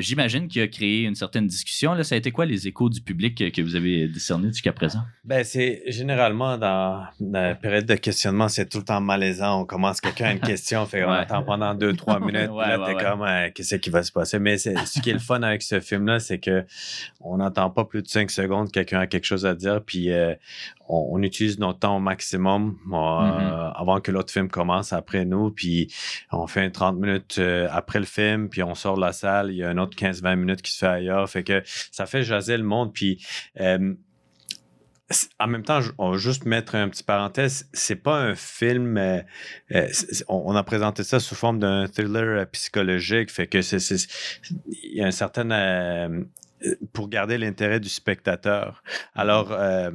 J'imagine qu'il a créé une certaine discussion. Là, ça a été quoi les échos du public que vous avez décernés jusqu'à présent? Ben, c'est généralement dans, dans la période de questionnement, c'est tout le temps malaisant. On commence, quelqu'un a une question, fait qu'on Ouais. attend pendant deux, trois minutes. Ouais, là, ouais, t'es comme, qu'est-ce qui va se passer? Mais ce qui est le fun avec ce film-là, c'est que on n'entend pas plus de cinq secondes, quelqu'un a quelque chose à dire, puis euh, on, on utilise notre temps au maximum euh, Mhm. avant que l'autre film commence après nous, puis on fait un 30 minutes euh, après le film, puis on sort de la salle, il y a un autre 15-20 minutes qui se fait ailleurs, fait que ça fait jaser le monde, puis en même temps, on va juste mettre un petit parenthèse, c'est pas un film, euh, euh, on, a présenté ça sous forme d'un thriller psychologique, fait que c'est, c'est- il y a un certain, euh, pour garder l'intérêt du spectateur. Alors, euh,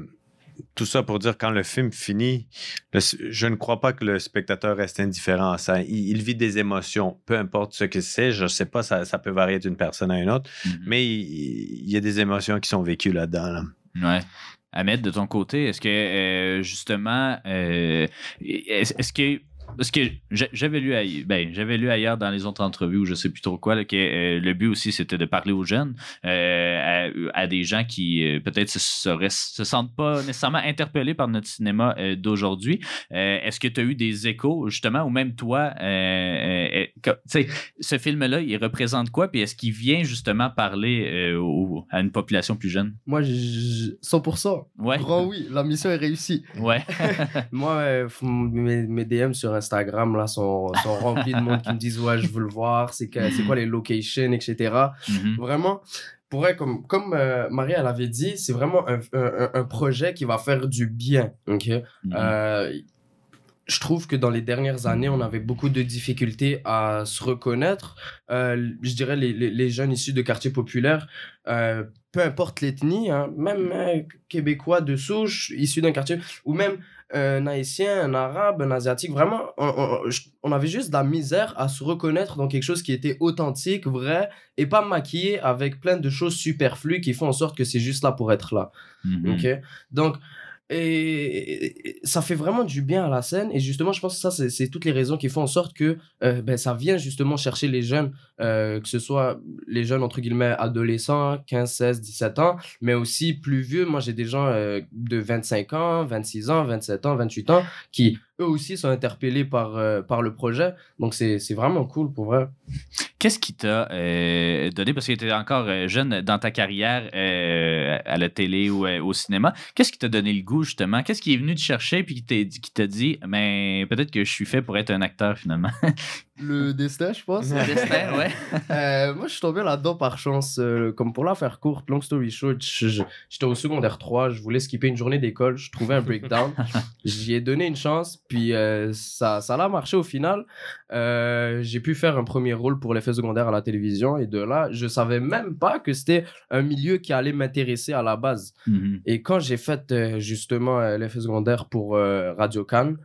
tout ça pour dire quand le film finit, le- je ne crois pas que le spectateur reste indifférent à ça. Il, il vit des émotions, peu importe ce que c'est. Je sais pas, ça, ça peut varier d'une personne à une autre, Mhm. mais il, il y a des émotions qui sont vécues là-dedans. là. Ouais. Ahmed, de ton côté, est-ce que euh, justement, euh, est- est-ce que parce que j'a- j'avais lu, aille- ben, j'avais lu ailleurs dans les autres entrevues ou je sais plus trop quoi là, que euh, le but aussi c'était de parler aux jeunes, euh, à, à des gens qui euh, peut-être se, seraient- se sentent pas nécessairement interpellés par notre cinéma d'aujourd'hui. Est-ce que tu as eu des échos justement ou même toi, sais, ce film-là, il représente quoi puis est-ce qu'il vient justement parler au- à une population plus jeune? Moi, je- je- 100%. Ouais. Grand oui, la mission est réussie. Ouais. Moi, mes, mes DM sur Instagram là, sont, sont remplis de monde qui me disent Ouais, je veux le voir, c'est quoi les locations, etc. Mhm. Vraiment, pour elle, comme, comme euh, Marie elle avait dit, c'est vraiment un, un- un projet qui va faire du bien. ok? Mhm. Euh, je trouve que dans les dernières années, on avait beaucoup de difficultés à se reconnaître. Euh, je dirais les, les, les jeunes issus de quartiers populaires, euh, peu importe l'ethnie, hein, même euh, québécois de souche, issus d'un quartier, ou même un haïtien, un arabe, un asiatique, vraiment, on, on- on avait juste de la misère à se reconnaître dans quelque chose qui était authentique, vrai, et pas maquillé avec plein de choses superflues qui font en sorte que c'est juste là pour être là. Mhm. OK? Donc, et ça fait vraiment du bien à la scène. Et justement, je pense que ça, c'est toutes les raisons qui font en sorte que euh, ben, ça vient justement chercher les jeunes, euh, que ce soit les jeunes, entre guillemets, adolescents, 15, 16, 17 ans, mais aussi plus vieux. Moi, j'ai des gens euh, de 25 ans, 26 ans, 27 ans, 28 ans, qui eux aussi sont interpellés par, euh, par le projet. Donc, c'est c'est vraiment cool pour vrai. Qu'est-ce qui t'a euh, donné, parce que tu étais encore euh, jeune dans ta carrière euh, à la télé ou euh, au cinéma, qu'est-ce qui t'a donné le goût justement? Qu'est-ce qui est venu te chercher puis qui t'a dit, qui t'a dit mais peut-être que je suis fait pour être un acteur finalement? Le destin, je pense. Le destin, ouais. Euh, moi, je suis tombé là-dedans par chance. euh, comme pour la faire courte, long story short, j'étais au secondaire 3, je voulais skipper une journée d'école, je trouvais un breakdown. J'y ai donné une chance, puis euh, ça, ça a marché au final. J'ai pu faire un premier rôle pour l'effet secondaire à la télévision, et de là, je savais même pas que c'était un milieu qui allait m'intéresser à la base. Mhm. Et quand j'ai fait justement l'effet secondaire pour Radio Cannes,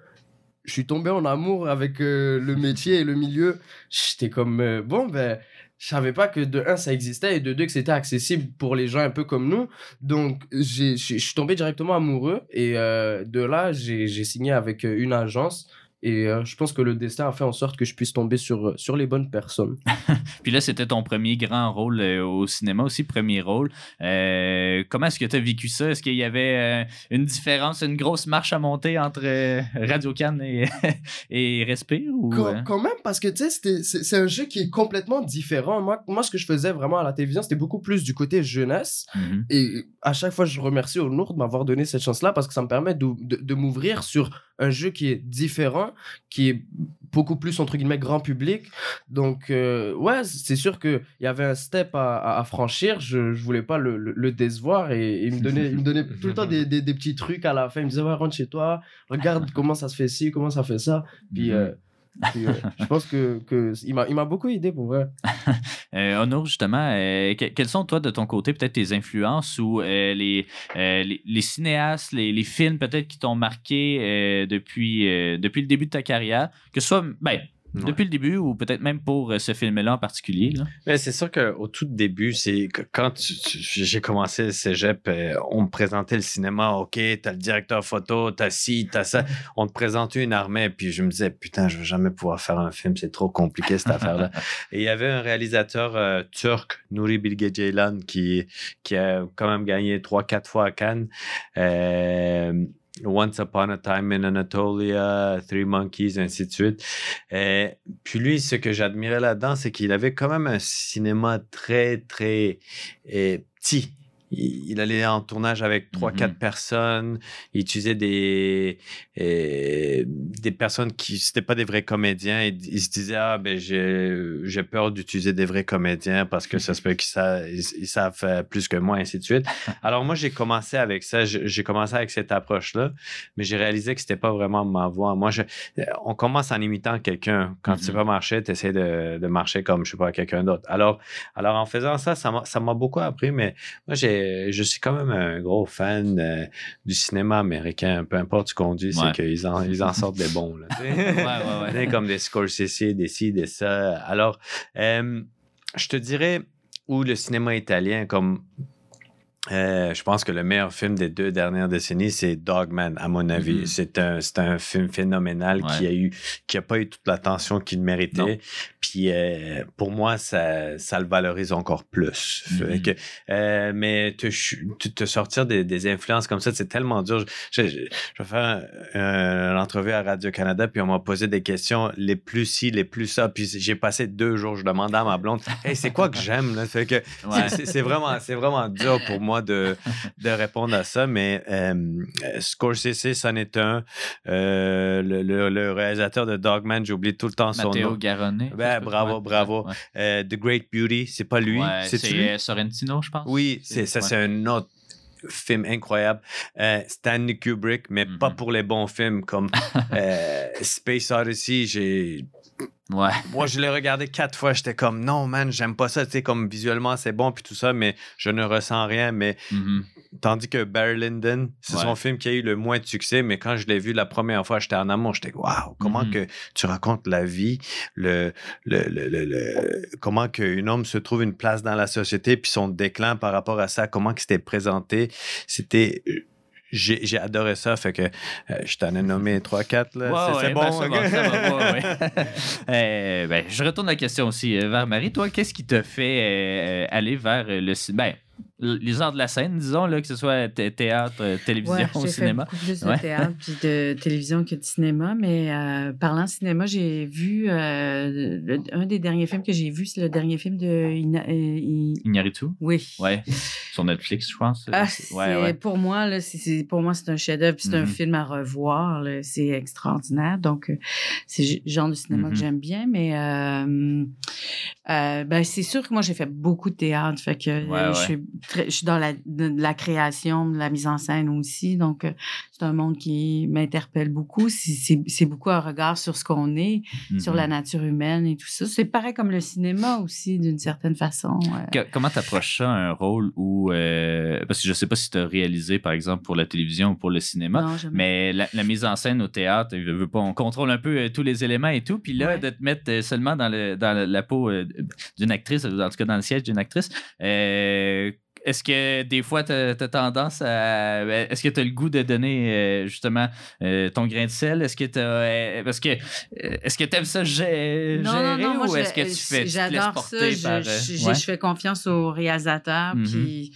je suis tombé en amour avec euh, le métier et le milieu. J'étais comme, euh, bon, ben, je savais pas que de un, ça existait et de deux, que c'était accessible pour les gens un peu comme nous. Donc, je suis tombé directement amoureux et euh, de là, j'ai signé avec une agence. Et euh, je pense que le destin a fait en sorte que je puisse tomber sur, sur les bonnes personnes. Puis là, c'était ton premier grand rôle euh, au cinéma aussi, premier rôle. Euh, comment est-ce que tu as vécu ça? Est-ce qu'il y avait euh, une différence, une grosse marche à monter entre euh, Radio Cannes et, et Respire? Ou, Quand, euh? quand même, parce que tu sais, c'est c'est un jeu qui est complètement différent. Moi, moi, ce que je faisais vraiment à la télévision, c'était beaucoup plus du côté jeunesse. Mhm. Et à chaque fois, je remercie Honour de m'avoir donné cette chance-là parce que ça me permet de, de, de m'ouvrir sur un jeu qui est différent, qui est beaucoup plus, entre guillemets, grand public. Donc, euh, ouais, c'est sûr qu'il y avait un step à, franchir. Je ne voulais pas le, le, le décevoir et, et il, me donnait, il me donnait tout le temps des, des, des petits trucs à la fin. Il me disait, ouais, rentre chez toi, regarde comment ça se fait ci, comment ça fait ça. Puis, euh, puis, euh, je pense que, que il m'a beaucoup aidé pour vrai. Euh, Honor, justement, euh, que- quelles sont, toi, de ton côté, peut-être tes influences ou euh, les, euh, les, les cinéastes, les, les films, peut-être, qui t'ont marqué euh, depuis, euh, depuis le début de ta carrière, que ce soit, ben, Ouais. depuis le début ou peut-être même pour euh, ce film-là en particulier? là? Mais c'est sûr qu'au tout début, c'est quand tu- tu- j'ai commencé le cégep, euh, on me présentait le cinéma. OK, t'as le directeur photo, t'as ci, t'as ça. On te présentait une armée, puis je me disais, putain, je vais jamais pouvoir faire un film, c'est trop compliqué cette affaire-là. Et il y avait un réalisateur euh, turc, Nuri Bilge Ceylan, qui, qui a quand même gagné trois, quatre fois à Cannes. Euh, Once Upon a Time in Anatolia, Three Monkeys, ainsi de suite. Euh, puis lui, ce que j'admirais là-dedans, c'est qu'il avait quand même un cinéma très, très euh, petit. Il, il allait en tournage avec trois, Mhm. quatre personnes. Il utilisait des, des personnes qui c'était pas des vrais comédiens. Il, il se disait ah ben j'ai j'ai peur d'utiliser des vrais comédiens parce que ça se peut qu'ils sa- ils, savent euh, plus que moi ainsi de suite. Alors moi j'ai commencé avec ça. J'ai commencé avec cette approche là, mais j'ai réalisé que c'était pas vraiment ma voie. Moi je, euh, on commence en imitant quelqu'un. Quand tu Mhm. sais pas marcher, tu essaies de, de marcher comme je sais pas quelqu'un d'autre. Alors alors en faisant ça, ça m'a ça m'a beaucoup appris. Mais moi j'ai je suis quand même un gros fan euh, du cinéma américain. Peu importe ce qu'on dit, Ouais. c'est qu'ils en, ils en sortent des bons. Là. Ouais, ouais, comme des Scorsese, des ci, des ça. Alors, euh, je te dirais, où le cinéma italien, comme euh, je pense que le meilleur film des deux dernières décennies, c'est Dogman, à mon avis. C'est un, c'est un film phénoménal Ouais. qui a eu, qui a pas eu toute l'attention qu'il méritait. Non. Puis euh, pour moi, ça, ça le valorise encore plus. Mhm. que, euh, mais te, sortir des, des influences comme ça, c'est tellement dur. Je, je, je vais faire un- un- une entrevue à Radio-Canada, puis on m'a posé des questions, les plus ci, les plus ça. Puis j'ai passé deux jours, je demandais à ma blonde, hey, c'est quoi que j'aime? Là? Fait que Ouais. c'est- c'est vraiment, c'est vraiment dur pour moi de, de répondre à ça, mais euh, Scorsese, c'en est un. Euh, le, le- le réalisateur de Dogman, j'oublie tout le temps son Matteo nom. Garone. Ben, bravo, bravo. Ouais. Euh, The Great Beauty, c'est pas lui, Ouais, c'est euh, Sorrentino, je pense. Oui, c'est ça, ouais. c'est un autre film incroyable. Euh, Stanley Kubrick, mais pas Mhm. pour les bons films comme euh, Space Odyssey. J'ai Ouais. moi, je l'ai regardé quatre fois. J'étais comme, non, man, j'aime pas ça. Tu sais, comme visuellement, c'est bon, puis tout ça, mais je ne ressens rien. Mais Mhm. tandis que Barry Lyndon, c'est Ouais. son film qui a eu le moins de succès, mais quand je l'ai vu la première fois, j'étais en amour. J'étais, waouh, comment Mhm. que tu racontes la vie, le, le, le, le- le- comment qu'un homme se trouve une place dans la société, puis son déclin par rapport à ça, comment que c'était présenté. C'était j'ai adoré ça. Fait que euh, je t'en ai nommé 3-4. Ouais, C'est ouais, bon. ben, ça ok? va, ça va, ouais, ouais. Euh, ben, je retourne la question aussi euh, vers Marie. Toi, qu'est-ce qui t'a fait euh, aller vers le cinéma? Ben, les arts de la scène, disons, là, que ce soit thé- théâtre, euh, télévision Ouais, ou fait cinéma. beaucoup plus de théâtre puis de télévision que de cinéma. Mais euh, parlant de cinéma, j'ai vu euh, le- un des derniers films que j'ai vu, c'est le dernier film de Ina- I-? Oui. Ouais. Sur Netflix, je pense. Ah, ouais. Pour moi, là, pour moi, c'est un chef-d'œuvre. C'est un Mhm. film à revoir. c'est extraordinaire. Donc, c'est le genre de cinéma Mhm. que j'aime bien. Mais euh, ben, c'est sûr que moi, j'ai fait beaucoup de théâtre. Fait que je, suis très- je suis dans la, de, de la création, de la mise en scène aussi. Donc, euh, c'est un monde qui m'interpelle beaucoup. C'est, beaucoup un regard sur ce qu'on est, sur la nature humaine et tout ça. C'est pareil comme le cinéma aussi, d'une certaine façon. euh. Comment t'approches ça, un rôle où... euh, parce que je sais pas si tu as réalisé, par exemple, pour la télévision ou pour le cinéma, Non, mais la, la mise en scène au théâtre, on contrôle un peu tous les éléments et tout. Puis là, Ouais. de te mettre seulement dans, le, dans la- peau d'une actrice, en tout cas dans le siège d'une actrice, euh, est-ce que des fois, tu as, tendance à. ben, Est-ce que tu as le goût de donner euh, justement euh, ton grain de sel? Est-ce que tu Parce que. euh, Est-ce que tu aimes ça gé- Non, gérer non, non, moi, ou est-ce que tu fais. J'adore ça. Je, euh, je- ouais? je fais confiance au réalisateur. Mhm. Puis,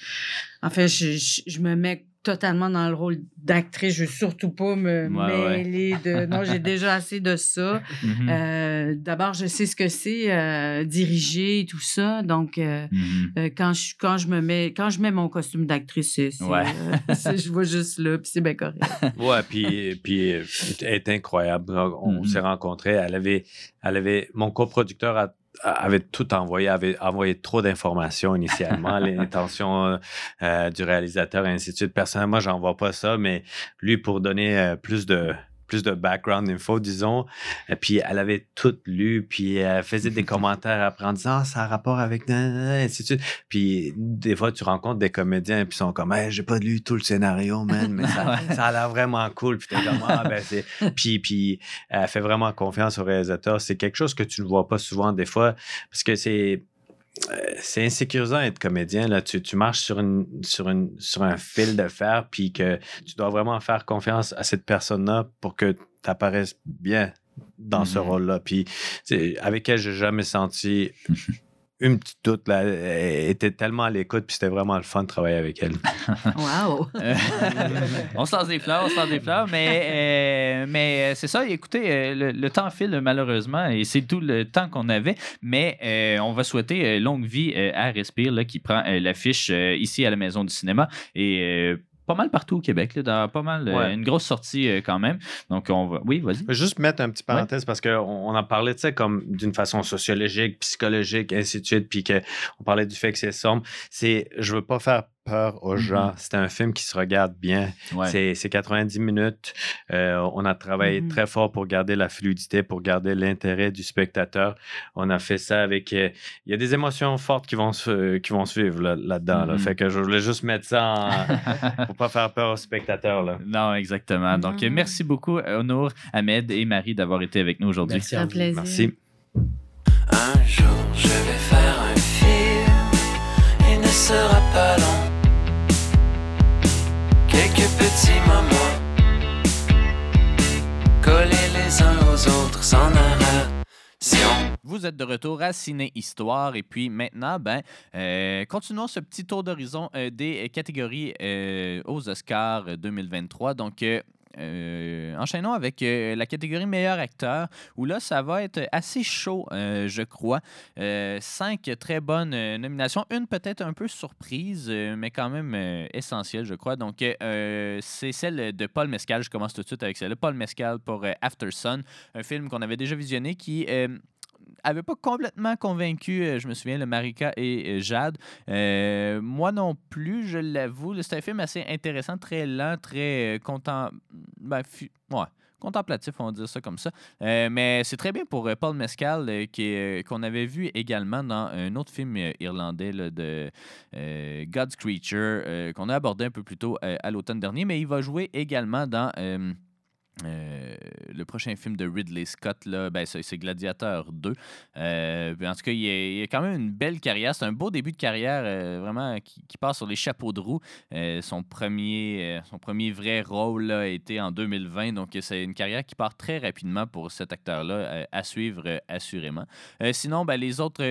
en fait, je, je, je me mets totalement dans le rôle d'actrice. Je veux surtout pas me Ouais, ouais. mêler de. Non, j'ai déjà assez de ça. Mhm. Euh, D'abord, je sais ce que c'est euh, diriger et tout ça. Donc, euh, Mhm. euh, quand je quand je me mets quand je mets mon costume d'actrice, c'est c'est, Ouais. c'est- je vois juste là, puis c'est bien correct. Ouais, puis, puis elle est incroyable. On Mhm. s'est rencontrés. Elle avait, elle avait, mon coproducteur a- avait tout envoyé, avait envoyé trop d'informations initialement, l'intention euh, euh, du réalisateur et ainsi de suite. Personnellement, j'en vois pas ça, mais lui, pour donner euh, plus de plus de background info, disons. Et puis, elle avait tout lu, puis elle faisait des commentaires après en disant, ah, ça a rapport avec... nanana, ainsi de suite. Puis, des fois, tu rencontres des comédiens, puis ils sont comme, hey, j'ai pas lu tout le scénario, man, mais ça, ça a l'air vraiment cool. Puis, t'es comme, ah, ben, c'est. Puis, puis, elle fait vraiment confiance au réalisateur. C'est quelque chose que tu ne vois pas souvent, des fois, parce que c'est. Euh, C'est insécurisant être comédien. Là. Tu, tu marches sur, une, sur, une, sur un fil de fer, puis que tu dois vraiment faire confiance à cette personne-là pour que tu apparaisses bien dans ce Mhm. rôle-là. Puis avec elle, j'ai jamais senti une petite doute. Là. Elle était tellement à l'écoute, puis c'était vraiment le fun de travailler avec elle. Wow! On se lance des fleurs, on se lance des fleurs, mais, euh, mais euh, c'est ça. Écoutez, euh, le, le temps file malheureusement et c'est tout le temps qu'on avait, mais euh, on va souhaiter longue vie à Respire là, qui prend euh, l'affiche euh, ici à la Maison du cinéma et euh, pas mal partout au Québec, là, dans pas mal, euh, Ouais. une grosse sortie euh, quand même. Donc on va, oui, vas-y. Juste mettre un petit parenthèse parce qu'on on en parlait, tu sais, comme d'une façon sociologique, psychologique, ainsi de suite, puis qu'on parlait du fait que c'est sombre. C'est, je veux pas faire peur aux gens. C'est un film qui se regarde bien. Ouais. C'est, c'est 90 minutes. Euh, on a travaillé Mhm. très fort pour garder la fluidité, pour garder l'intérêt du spectateur. On a fait ça avec. euh, Il y a des émotions fortes qui vont, se, qui vont suivre là- là-dedans. là. Mhm. Fait que je voulais juste mettre ça en. pour pas faire peur aux spectateurs. Là. Non, exactement. Donc, merci beaucoup, Honour, Ahmed et Marie d'avoir été avec nous aujourd'hui. Merci un plaisir. Merci. Un jour je vais faire un film, il ne sera pas long. Quelques petits moments, collés les uns aux autres sans. Vous êtes de retour à Ciné Histoire et puis maintenant, ben, euh, continuons ce petit tour d'horizon euh, des catégories euh, aux Oscars euh, 2023. Donc, euh, enchaînons avec euh, la catégorie meilleur acteur, où là, ça va être assez chaud, euh, je crois. Euh, cinq très bonnes nominations, une peut-être un peu surprise, mais quand même essentielle, je crois. Donc, c'est celle de Paul Mescal. Je commence tout de suite avec celle de Paul Mescal pour After Sun, un film qu'on avait déjà visionné qui avait pas complètement convaincu, euh, je me souviens, le Marika et euh, Jade. Euh, moi non plus, je l'avoue. C'est un film assez intéressant, très lent, très content... ben, ouais, contemplatif, on va dire ça comme ça. Mais c'est très bien pour Paul Mescal, euh, qu'on avait vu également dans un autre film irlandais de God's Creature, qu'on a abordé un peu plus tôt à l'automne dernier. Mais il va jouer également dans... euh, le prochain film de Ridley Scott, là, ben, c'est Gladiator 2. Euh, en tout cas, il a, il a quand même une belle carrière. C'est un beau début de carrière, euh, vraiment, qui, qui part sur les chapeaux de roue. Son, premier, son premier vrai rôle là, a été en 2020. Donc, c'est une carrière qui part très rapidement pour cet acteur-là, à suivre assurément. Sinon, ben, les autres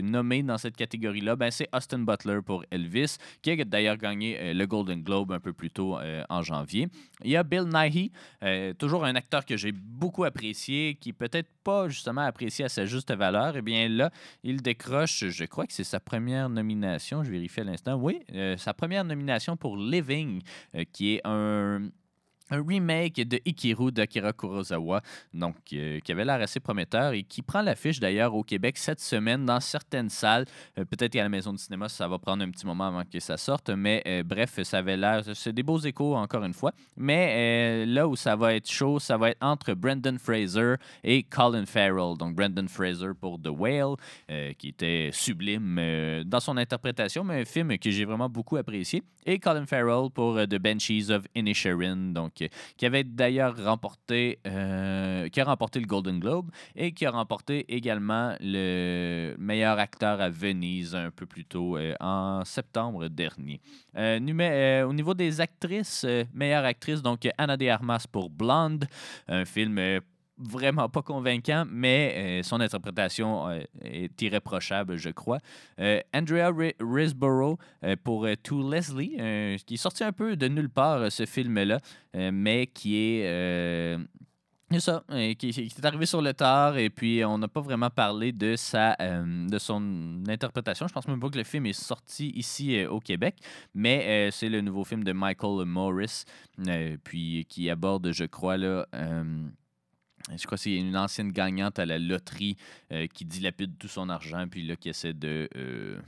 nommés dans cette catégorie-là, ben, c'est Austin Butler pour Elvis, qui a d'ailleurs gagné le Golden Globe un peu plus tôt en janvier. Il y a Bill Nighy, euh, toujours un acteur que j'ai beaucoup apprécié, qui peut-être pas justement apprécié à sa juste valeur. Eh bien là, il décroche, je crois que c'est sa première nomination, je vérifie à l'instant. Oui, euh, sa première nomination pour Living, euh, qui est un un remake de Ikiru d'Akira Kurosawa, donc euh, qui avait l'air assez prometteur et qui prend l'affiche d'ailleurs au Québec cette semaine dans certaines salles. Euh, Peut-être qu'à la maison du cinéma, ça va prendre un petit moment avant que ça sorte, mais euh, bref, ça avait l'air. C'est des beaux échos encore une fois. Mais là où ça va être chaud, ça va être entre Brendan Fraser et Colin Farrell. Donc Brendan Fraser pour The Whale, qui était sublime dans son interprétation, mais un film que j'ai vraiment beaucoup apprécié. Et Colin Farrell pour The Banshees of Inisherin, donc euh, qui avait d'ailleurs remporté, euh, qui a remporté le Golden Globe et qui a remporté également le meilleur acteur à Venise un peu plus tôt euh, en septembre dernier. Au niveau des actrices, meilleure actrice, donc Anna de Armas pour Blonde, un film vraiment pas convaincant, mais euh, son interprétation euh, est irréprochable, je crois. Euh, Andrea Ri- Riseborough euh, pour To Leslie, qui est sorti un peu de nulle part, ce film-là, mais qui est... c'est ça, qui, est arrivé sur le tard et puis on n'a pas vraiment parlé de sa de son interprétation. Je pense même pas que le film est sorti ici au Québec, mais c'est le nouveau film de Michael Morris, puis qui aborde, je crois là. Je crois que c'est une ancienne gagnante à la loterie euh, qui dilapide tout son argent, puis là, qui essaie de euh,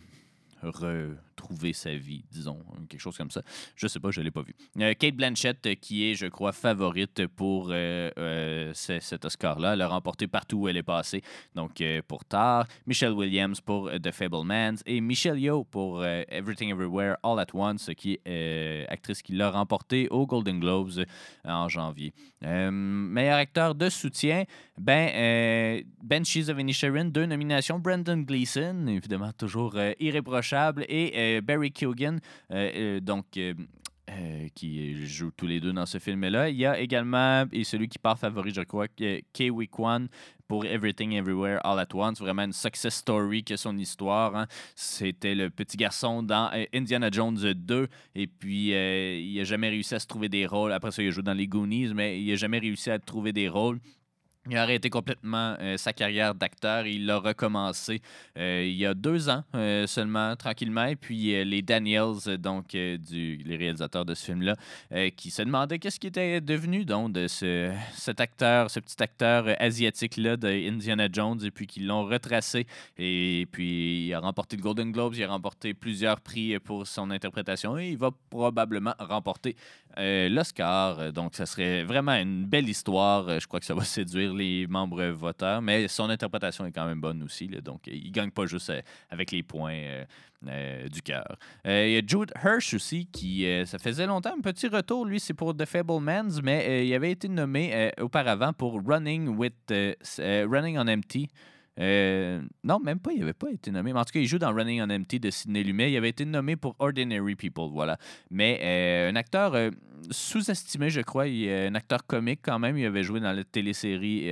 retrouver sa vie, disons, quelque chose comme ça. Je sais pas, je l'ai pas vu. Euh, Kate Blanchett, euh, qui est, je crois, favorite pour euh, ce- cet Oscar-là. Elle a remporté partout où elle est passée. Donc, pour Tar, Michelle Williams pour The Fablemans et Michelle Yeoh pour Everything Everywhere All at Once, qui est actrice qui l'a remporté aux Golden Globes en janvier. Meilleur acteur de soutien, ben, Banshees of Inisherin, deux nominations. Brendan Gleeson, évidemment toujours irréprochable, et Barry Keoghan, euh, euh, donc. euh, euh, qui jouent tous les deux dans ce film-là. Il y a également, et celui qui part favori, je crois, Kiwi Kwan pour Everything Everywhere All at Once. Vraiment une success story que son histoire. hein. C'était le petit garçon dans euh, Indiana Jones 2. Et puis, euh, il n'a jamais réussi à se trouver des rôles. Après ça, il a joué dans les Goonies, mais il n'a jamais réussi à trouver des rôles. Il a arrêté complètement euh, sa carrière d'acteur. Il l'a recommencé euh, il y a deux ans euh, seulement, tranquillement. Et puis les Daniels, donc du, les réalisateurs de ce film-là, qui se demandaient qu'est-ce qui était devenu donc de ce, cet acteur, ce petit acteur asiatique-là de Indiana Jones, et puis qui l'ont retracé. Et puis il a remporté le Golden Globes, il a remporté plusieurs prix pour son interprétation et il va probablement remporter l'Oscar. Donc, ça serait vraiment une belle histoire. Je crois que ça va séduire les membres voteurs, mais son interprétation est quand même bonne aussi. Donc, euh, il gagne pas juste euh, avec les points euh, du cœur. Il y a Jude Hirsch aussi, qui, ça faisait longtemps, un petit retour. Lui, c'est pour The Fablemans, mais il avait été nommé auparavant pour Running with Running on Empty. Euh, non, même pas, il n'avait pas été nommé. Mais en tout cas, il joue dans Running on Empty de Sidney Lumet. Il avait été nommé pour Ordinary People, voilà. Mais euh, un acteur euh, sous-estimé, je crois. Un acteur comique quand même. Il avait joué dans la télésérie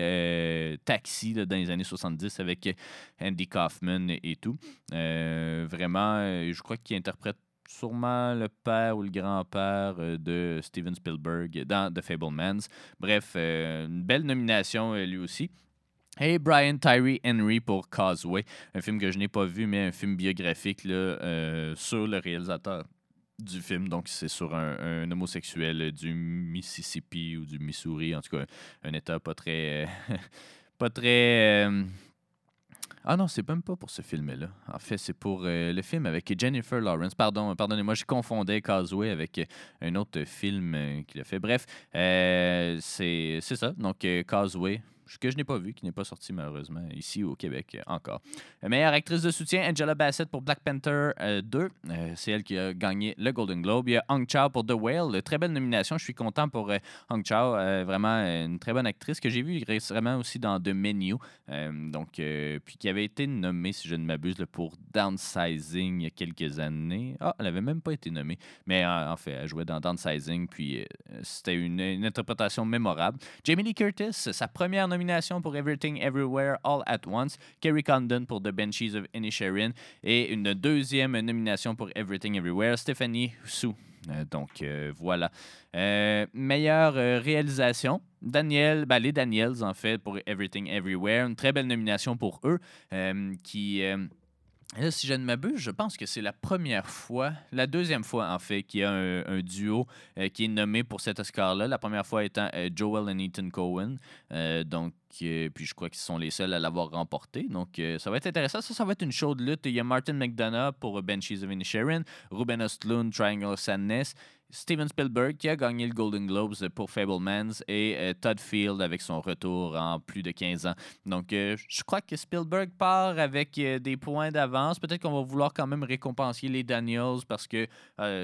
Taxi dans les années 70 avec Andy Kaufman et, tout. Vraiment, je crois qu'il interprète sûrement le père ou le grand-père de Steven Spielberg dans The Fablemans. Bref, une belle nomination lui aussi. Et Brian Tyree Henry pour Causeway, un film que je n'ai pas vu, mais un film biographique là, euh, sur le réalisateur du film. Donc, c'est sur un, homosexuel du Mississippi ou du Missouri, en tout cas, un état pas très. euh, pas très. euh, ah non, c'est même pas pour ce film-là. En fait, c'est pour le film avec Jennifer Lawrence. Pardon, pardonnez-moi, je confondais Causeway avec un autre film qu'il a fait. Bref, c'est ça. Donc, Causeway, que je n'ai pas vu, qui n'est pas sorti malheureusement ici au Québec euh, encore. Euh, meilleure actrice de soutien, Angela Bassett pour Black Panther euh, 2. Euh, c'est elle qui a gagné le Golden Globe. Il y a Hong Chao pour The Whale. Très belle nomination. Je suis content pour euh, Hong Chao. vraiment une très bonne actrice que j'ai vue récemment aussi dans The Menu. Donc, puis qui avait été nommée, si je ne m'abuse, pour Downsizing il y a quelques années. Ah, elle avait même pas été nommée. Mais en, fait, elle jouait dans Downsizing. Puis c'était une, une interprétation mémorable. Jamie Lee Curtis, sa première nomination pour Everything Everywhere All at Once. Kerry Condon pour The Banshees of Inisherin. Et une deuxième nomination pour Everything Everywhere, Stephanie Su. Euh, donc euh, voilà. Euh, meilleure réalisation, Daniel, ben, les Daniels en fait pour Everything Everywhere. Une très belle nomination pour eux qui. Là, si je ne m'abuse, je pense que c'est la première fois, la deuxième fois en fait, qu'il y a un, duo euh, qui est nommé pour cet Oscar-là. La première fois étant euh, Joel et Ethan Cohen. Euh, donc, puis je crois qu'ils sont les seuls à l'avoir remporté. Donc, ça va être intéressant. Ça, ça va être une chaude lutte. Il y a Martin McDonough pour Banshees of Inisherin, Ruben Östlund, Triangle of Sadness, Steven Spielberg qui a gagné le Golden Globes pour Fablemans et euh, Todd Field avec son retour en plus de 15 ans. Donc, euh, je crois que Spielberg part avec euh, des points d'avance. Peut-être qu'on va vouloir quand même récompenser les Daniels parce que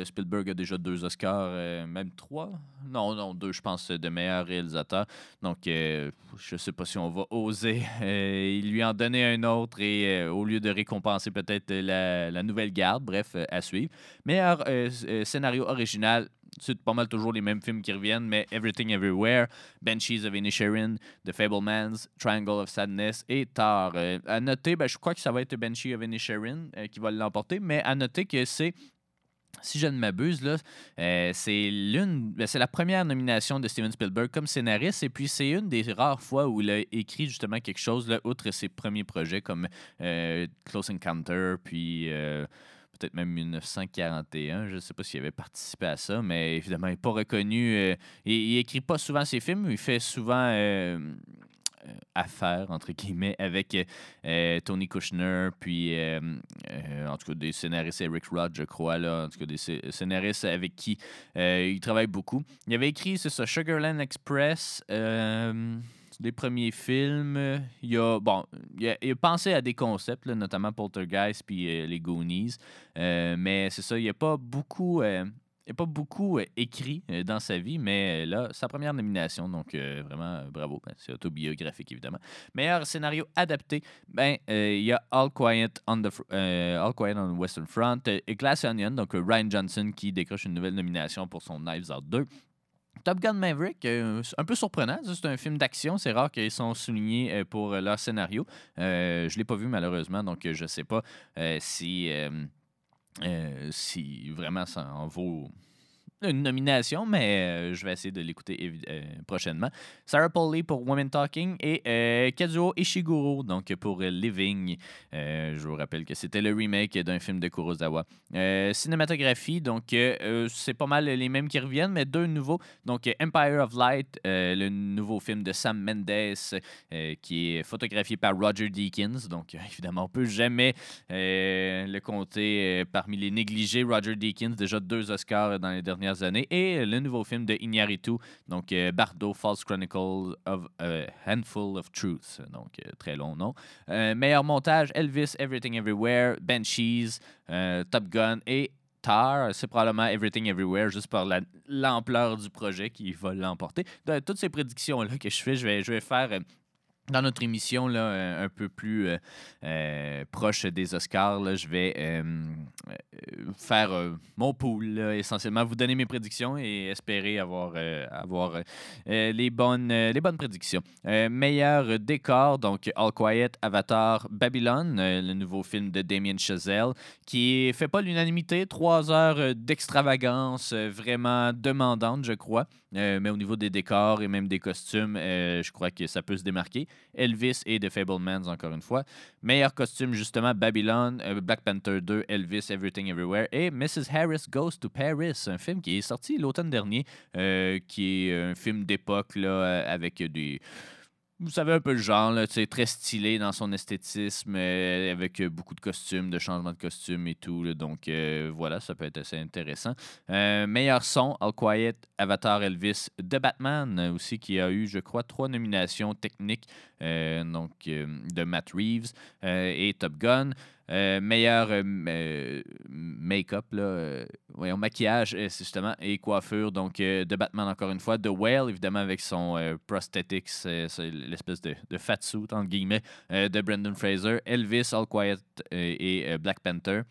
Spielberg a déjà deux Oscars, même trois? Non, non, deux, je pense, de meilleur réalisateur. Donc, je sais pas si on va oser lui en donner un autre et au lieu de récompenser peut-être la, la nouvelle garde, bref, à suivre. Meilleur scénario original, c'est pas mal toujours les mêmes films qui reviennent, mais Everything Everywhere, Banshees of Inisherin, The Fablemans, Triangle of Sadness et Tar. Euh, à noter, ben, je crois que ça va être Banshee of Inisherin euh, qui va l'emporter, mais à noter que c'est si je ne m'abuse, euh, c'est l'une, ben, c'est la première nomination de Steven Spielberg comme scénariste, et puis c'est une des rares fois où il a écrit justement quelque chose, là, outre ses premiers projets comme euh, Close Encounter, puis euh, peut-être même 1941. Je ne sais pas s'il avait participé à ça, mais évidemment, il n'est pas reconnu. euh, il, il écrit pas souvent ses films, il fait souvent. euh, euh, affaire, entre guillemets, avec Tony Kushner, puis en tout cas des scénaristes, Eric Roth, je crois, là, en tout cas des scé- scénaristes avec qui il travaille beaucoup. Il avait écrit, c'est ça, Sugarland Express, des premiers films. Il a, bon, il a, pensé à des concepts, là, notamment Poltergeist puis euh, les Goonies, Euh, mais c'est ça, il n'y a pas beaucoup... il a pas beaucoup euh, écrit dans sa vie, mais là, sa première nomination, donc vraiment bravo. Ben, c'est autobiographique, évidemment. Meilleur scénario adapté, ben, il y a All Quiet on the All Quiet on the Western Front et Glass Onion, donc Ryan Johnson qui décroche une nouvelle nomination pour son Knives Out 2. Top Gun Maverick, euh, un peu surprenant. C'est un film d'action. C'est rare qu'ils sont soulignés euh, pour euh, leur scénario. Je ne l'ai pas vu malheureusement, donc je ne sais pas si, si vraiment ça en vaut une nomination, mais euh, je vais essayer de l'écouter euh, prochainement. Sarah Pauli pour Women Talking et euh, Kazuo Ishiguro donc pour Living. Je vous rappelle que c'était le remake d'un film de Kurosawa. Cinématographie, donc c'est pas mal les mêmes qui reviennent, mais deux nouveaux. Donc Empire of Light, le nouveau film de Sam Mendes qui est photographié par Roger Deakins. Donc évidemment, on peut jamais le compter parmi les négligés. Roger Deakins, déjà deux Oscars dans les dernières années. Et le nouveau film de Iñárritu, donc euh, Bardo, False Chronicles of a Handful of Truths. Donc euh, très long nom. Euh, meilleur montage, Elvis, Everything Everywhere, Banshees, Top Gun et Tar, c'est probablement Everything Everywhere, juste par la- l'ampleur du projet qui va l'emporter. Toutes ces prédictions-là que je fais, je vais, je vais faire dans notre émission là, euh, un peu plus euh, euh, proche des Oscars, je vais faire mon pool, essentiellement, vous donner mes prédictions et espérer avoir, avoir les, bonnes, les bonnes prédictions. Meilleur décor, donc All Quiet, Avatar, Babylon, le nouveau film de Damien Chazelle, qui fait pas l'unanimité, trois heures d'extravagance vraiment demandante, je crois. Mais au niveau des décors et même des costumes, je crois que ça peut se démarquer. Elvis et The Fablemans, encore une fois. Meilleur costume, justement, Babylon, euh, Black Panther 2, Elvis, Everything Everywhere et Mrs. Harris Goes to Paris, un film qui est sorti l'automne dernier, euh, qui est un film d'époque euh, avec des vous savez un peu le genre, là, très stylé dans son esthétisme, euh, avec euh, beaucoup de costumes, de changements de costumes et tout. donc euh, voilà, ça peut être assez intéressant. Meilleur son, All Quiet, Avatar, Elvis, The Batman aussi, qui a eu, je crois, trois nominations techniques donc, de Matt Reeves et Top Gun. Euh, meilleur euh, euh, make-up, maquillage, justement, et coiffure. Donc, de Batman, encore une fois. The Whale, évidemment, avec son prosthetics, l'espèce de, de fat suit, entre guillemets, de Brendan Fraser. Elvis, All Quiet et Black Panther.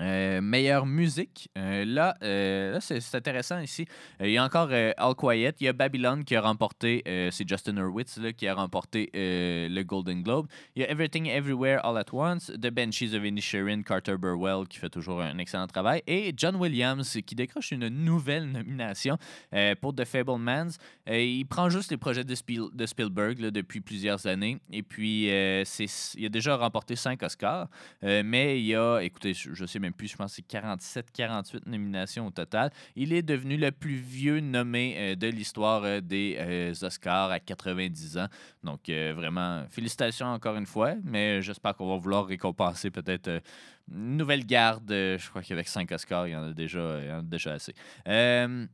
Euh, meilleure musique. Euh, là, euh, là c'est intéressant ici. Il y a encore All Quiet. Il y a Babylon qui a remporté, c'est Justin Hurwitz là, qui a remporté le Golden Globe. Il y a Everything Everywhere All at Once, The Banshees of Inisherin, Carter Burwell qui fait toujours un excellent travail, et John Williams qui décroche une nouvelle nomination pour The Fablemans. Il prend juste les projets de, Spiel- de Spielberg depuis plusieurs années, et puis il a déjà remporté cinq Oscars. Mais il y a, écoutez, je sais même plus, je pense c'est 47, 48 nominations au total. Il est devenu le plus vieux nommé euh, de l'histoire euh, des euh, Oscars à 90 ans. Donc, vraiment, félicitations encore une fois, mais j'espère qu'on va vouloir récompenser peut-être une nouvelle garde. Je crois qu'avec 5 Oscars, il y en a déjà, il y en a déjà assez. Euh,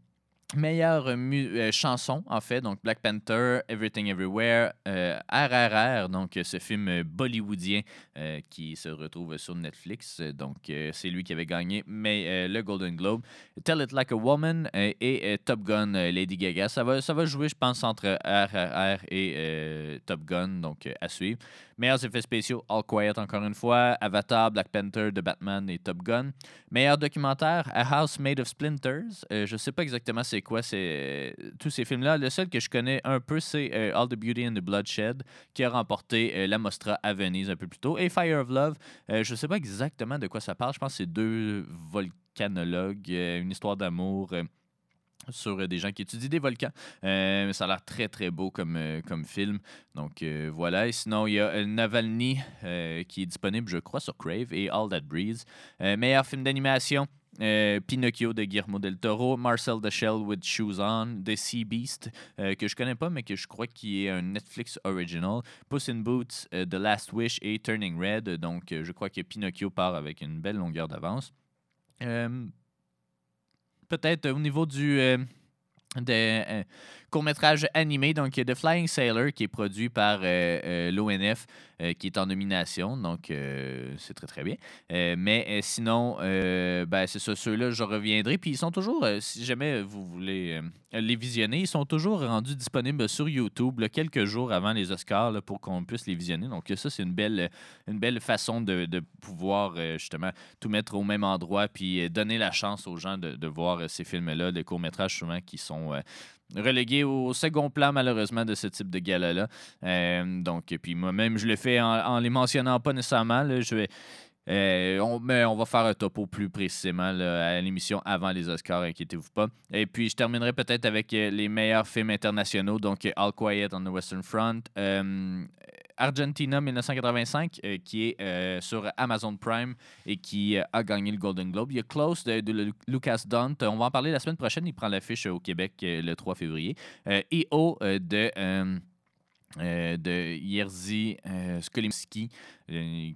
Meilleure euh, chanson, en fait, donc Black Panther, Everything Everywhere, euh, RRR, donc euh, ce film euh, bollywoodien euh, qui se retrouve sur Netflix. Euh, Donc, euh, c'est lui qui avait gagné mais, euh, le Golden Globe. Tell It Like a Woman euh, et euh, Top Gun, euh, Lady Gaga. Ça va, ça va jouer, je pense, entre RRR et euh, Top Gun, donc euh, à suivre. Meilleurs effets spéciaux, All Quiet encore une fois, Avatar, Black Panther, The Batman et Top Gun. Meilleur documentaire, A House Made of Splinters. Euh, je sais pas exactement c'est quoi c'est tous ces films-là. Le seul que je connais un peu, c'est euh, All the Beauty and the Bloodshed, qui a remporté euh, la Mostra à Venise un peu plus tôt. Et Fire of Love, euh, je sais pas exactement de quoi ça parle. Je pense que c'est deux volcanologues, une histoire d'amour. Sur euh, des gens qui étudient des volcans. Euh, ça a l'air très, très beau comme, euh, comme film. Donc euh, voilà. Et sinon, il y a Navalny qui est disponible, je crois, sur Crave et All That Breeze. Meilleur film d'animation. Pinocchio de Guillermo del Toro, Marcel the Shell with Shoes On, The Sea Beast, que je connais pas, mais que je crois qui est un Netflix original, Puss in Boots, The Last Wish et Turning Red. Donc, je crois que Pinocchio part avec une belle longueur d'avance. Peut-être euh, au niveau du, euh, de euh, court-métrage animé, donc The Flying Sailor, qui est produit par euh, euh, l'ONF, euh, qui est en nomination, donc euh, c'est très très bien. Euh, mais euh, sinon, euh, ben, c'est ça, ceux-là, je reviendrai. Puis ils sont toujours, euh, si jamais vous voulez euh, les visionner, ils sont toujours rendus disponibles sur YouTube quelques jours avant les Oscars pour qu'on puisse les visionner. Donc ça, c'est une belle, une belle façon de, pouvoir euh, justement tout mettre au même endroit puis euh, donner la chance aux gens de, voir euh, ces films-là, des courts-métrages souvent qui sont euh, relégués au second plan malheureusement de ce type de gala-là. Euh, donc, et puis moi-même, je le fais en, les mentionnant pas nécessairement. je vais. euh, mais on va faire un topo plus précisément à l'émission avant les Oscars, inquiétez-vous pas. Et puis, je terminerai peut-être avec les meilleurs films internationaux, donc All Quiet on the Western Front, Argentina 1985, euh, qui est euh, sur Amazon Prime et qui euh, a gagné le Golden Globe. Il y a Close de, de Lu- Lucas Dunt. On va en parler la semaine prochaine. Il prend l'affiche au Québec le 3 février. EO euh, de. de Jerzy Skolimski,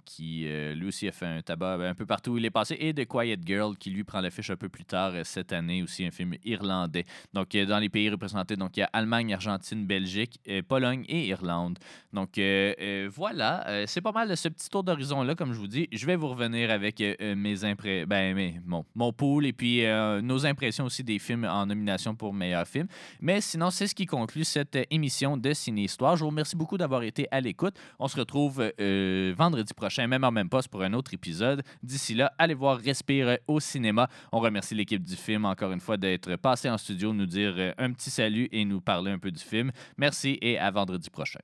qui euh, lui aussi a fait un tabac un peu partout où il est passé, et de Quiet Girl, qui lui prend l'affiche un peu plus tard euh, cette année, aussi un film irlandais. Donc, euh, dans les pays représentés, donc il y a Allemagne, Argentine, Belgique, euh, Pologne et Irlande. Donc, euh, euh, voilà, euh, c'est pas mal ce petit tour d'horizon-là, comme je vous dis. Je vais vous revenir avec euh, euh, mes impressions, ben, mon, mon pool et puis euh, nos impressions aussi des films en nomination pour meilleur film. Mais sinon, c'est ce qui conclut cette euh, émission de Ciné Histoire. Je vous remercie beaucoup d'avoir été à l'écoute. On se retrouve euh, vendredi prochain, même en même poste, pour un autre épisode. D'ici là, allez voir Respire au cinéma. On remercie l'équipe du film encore une fois d'être passé en studio, nous dire euh, un petit salut et nous parler un peu du film. Merci et à vendredi prochain.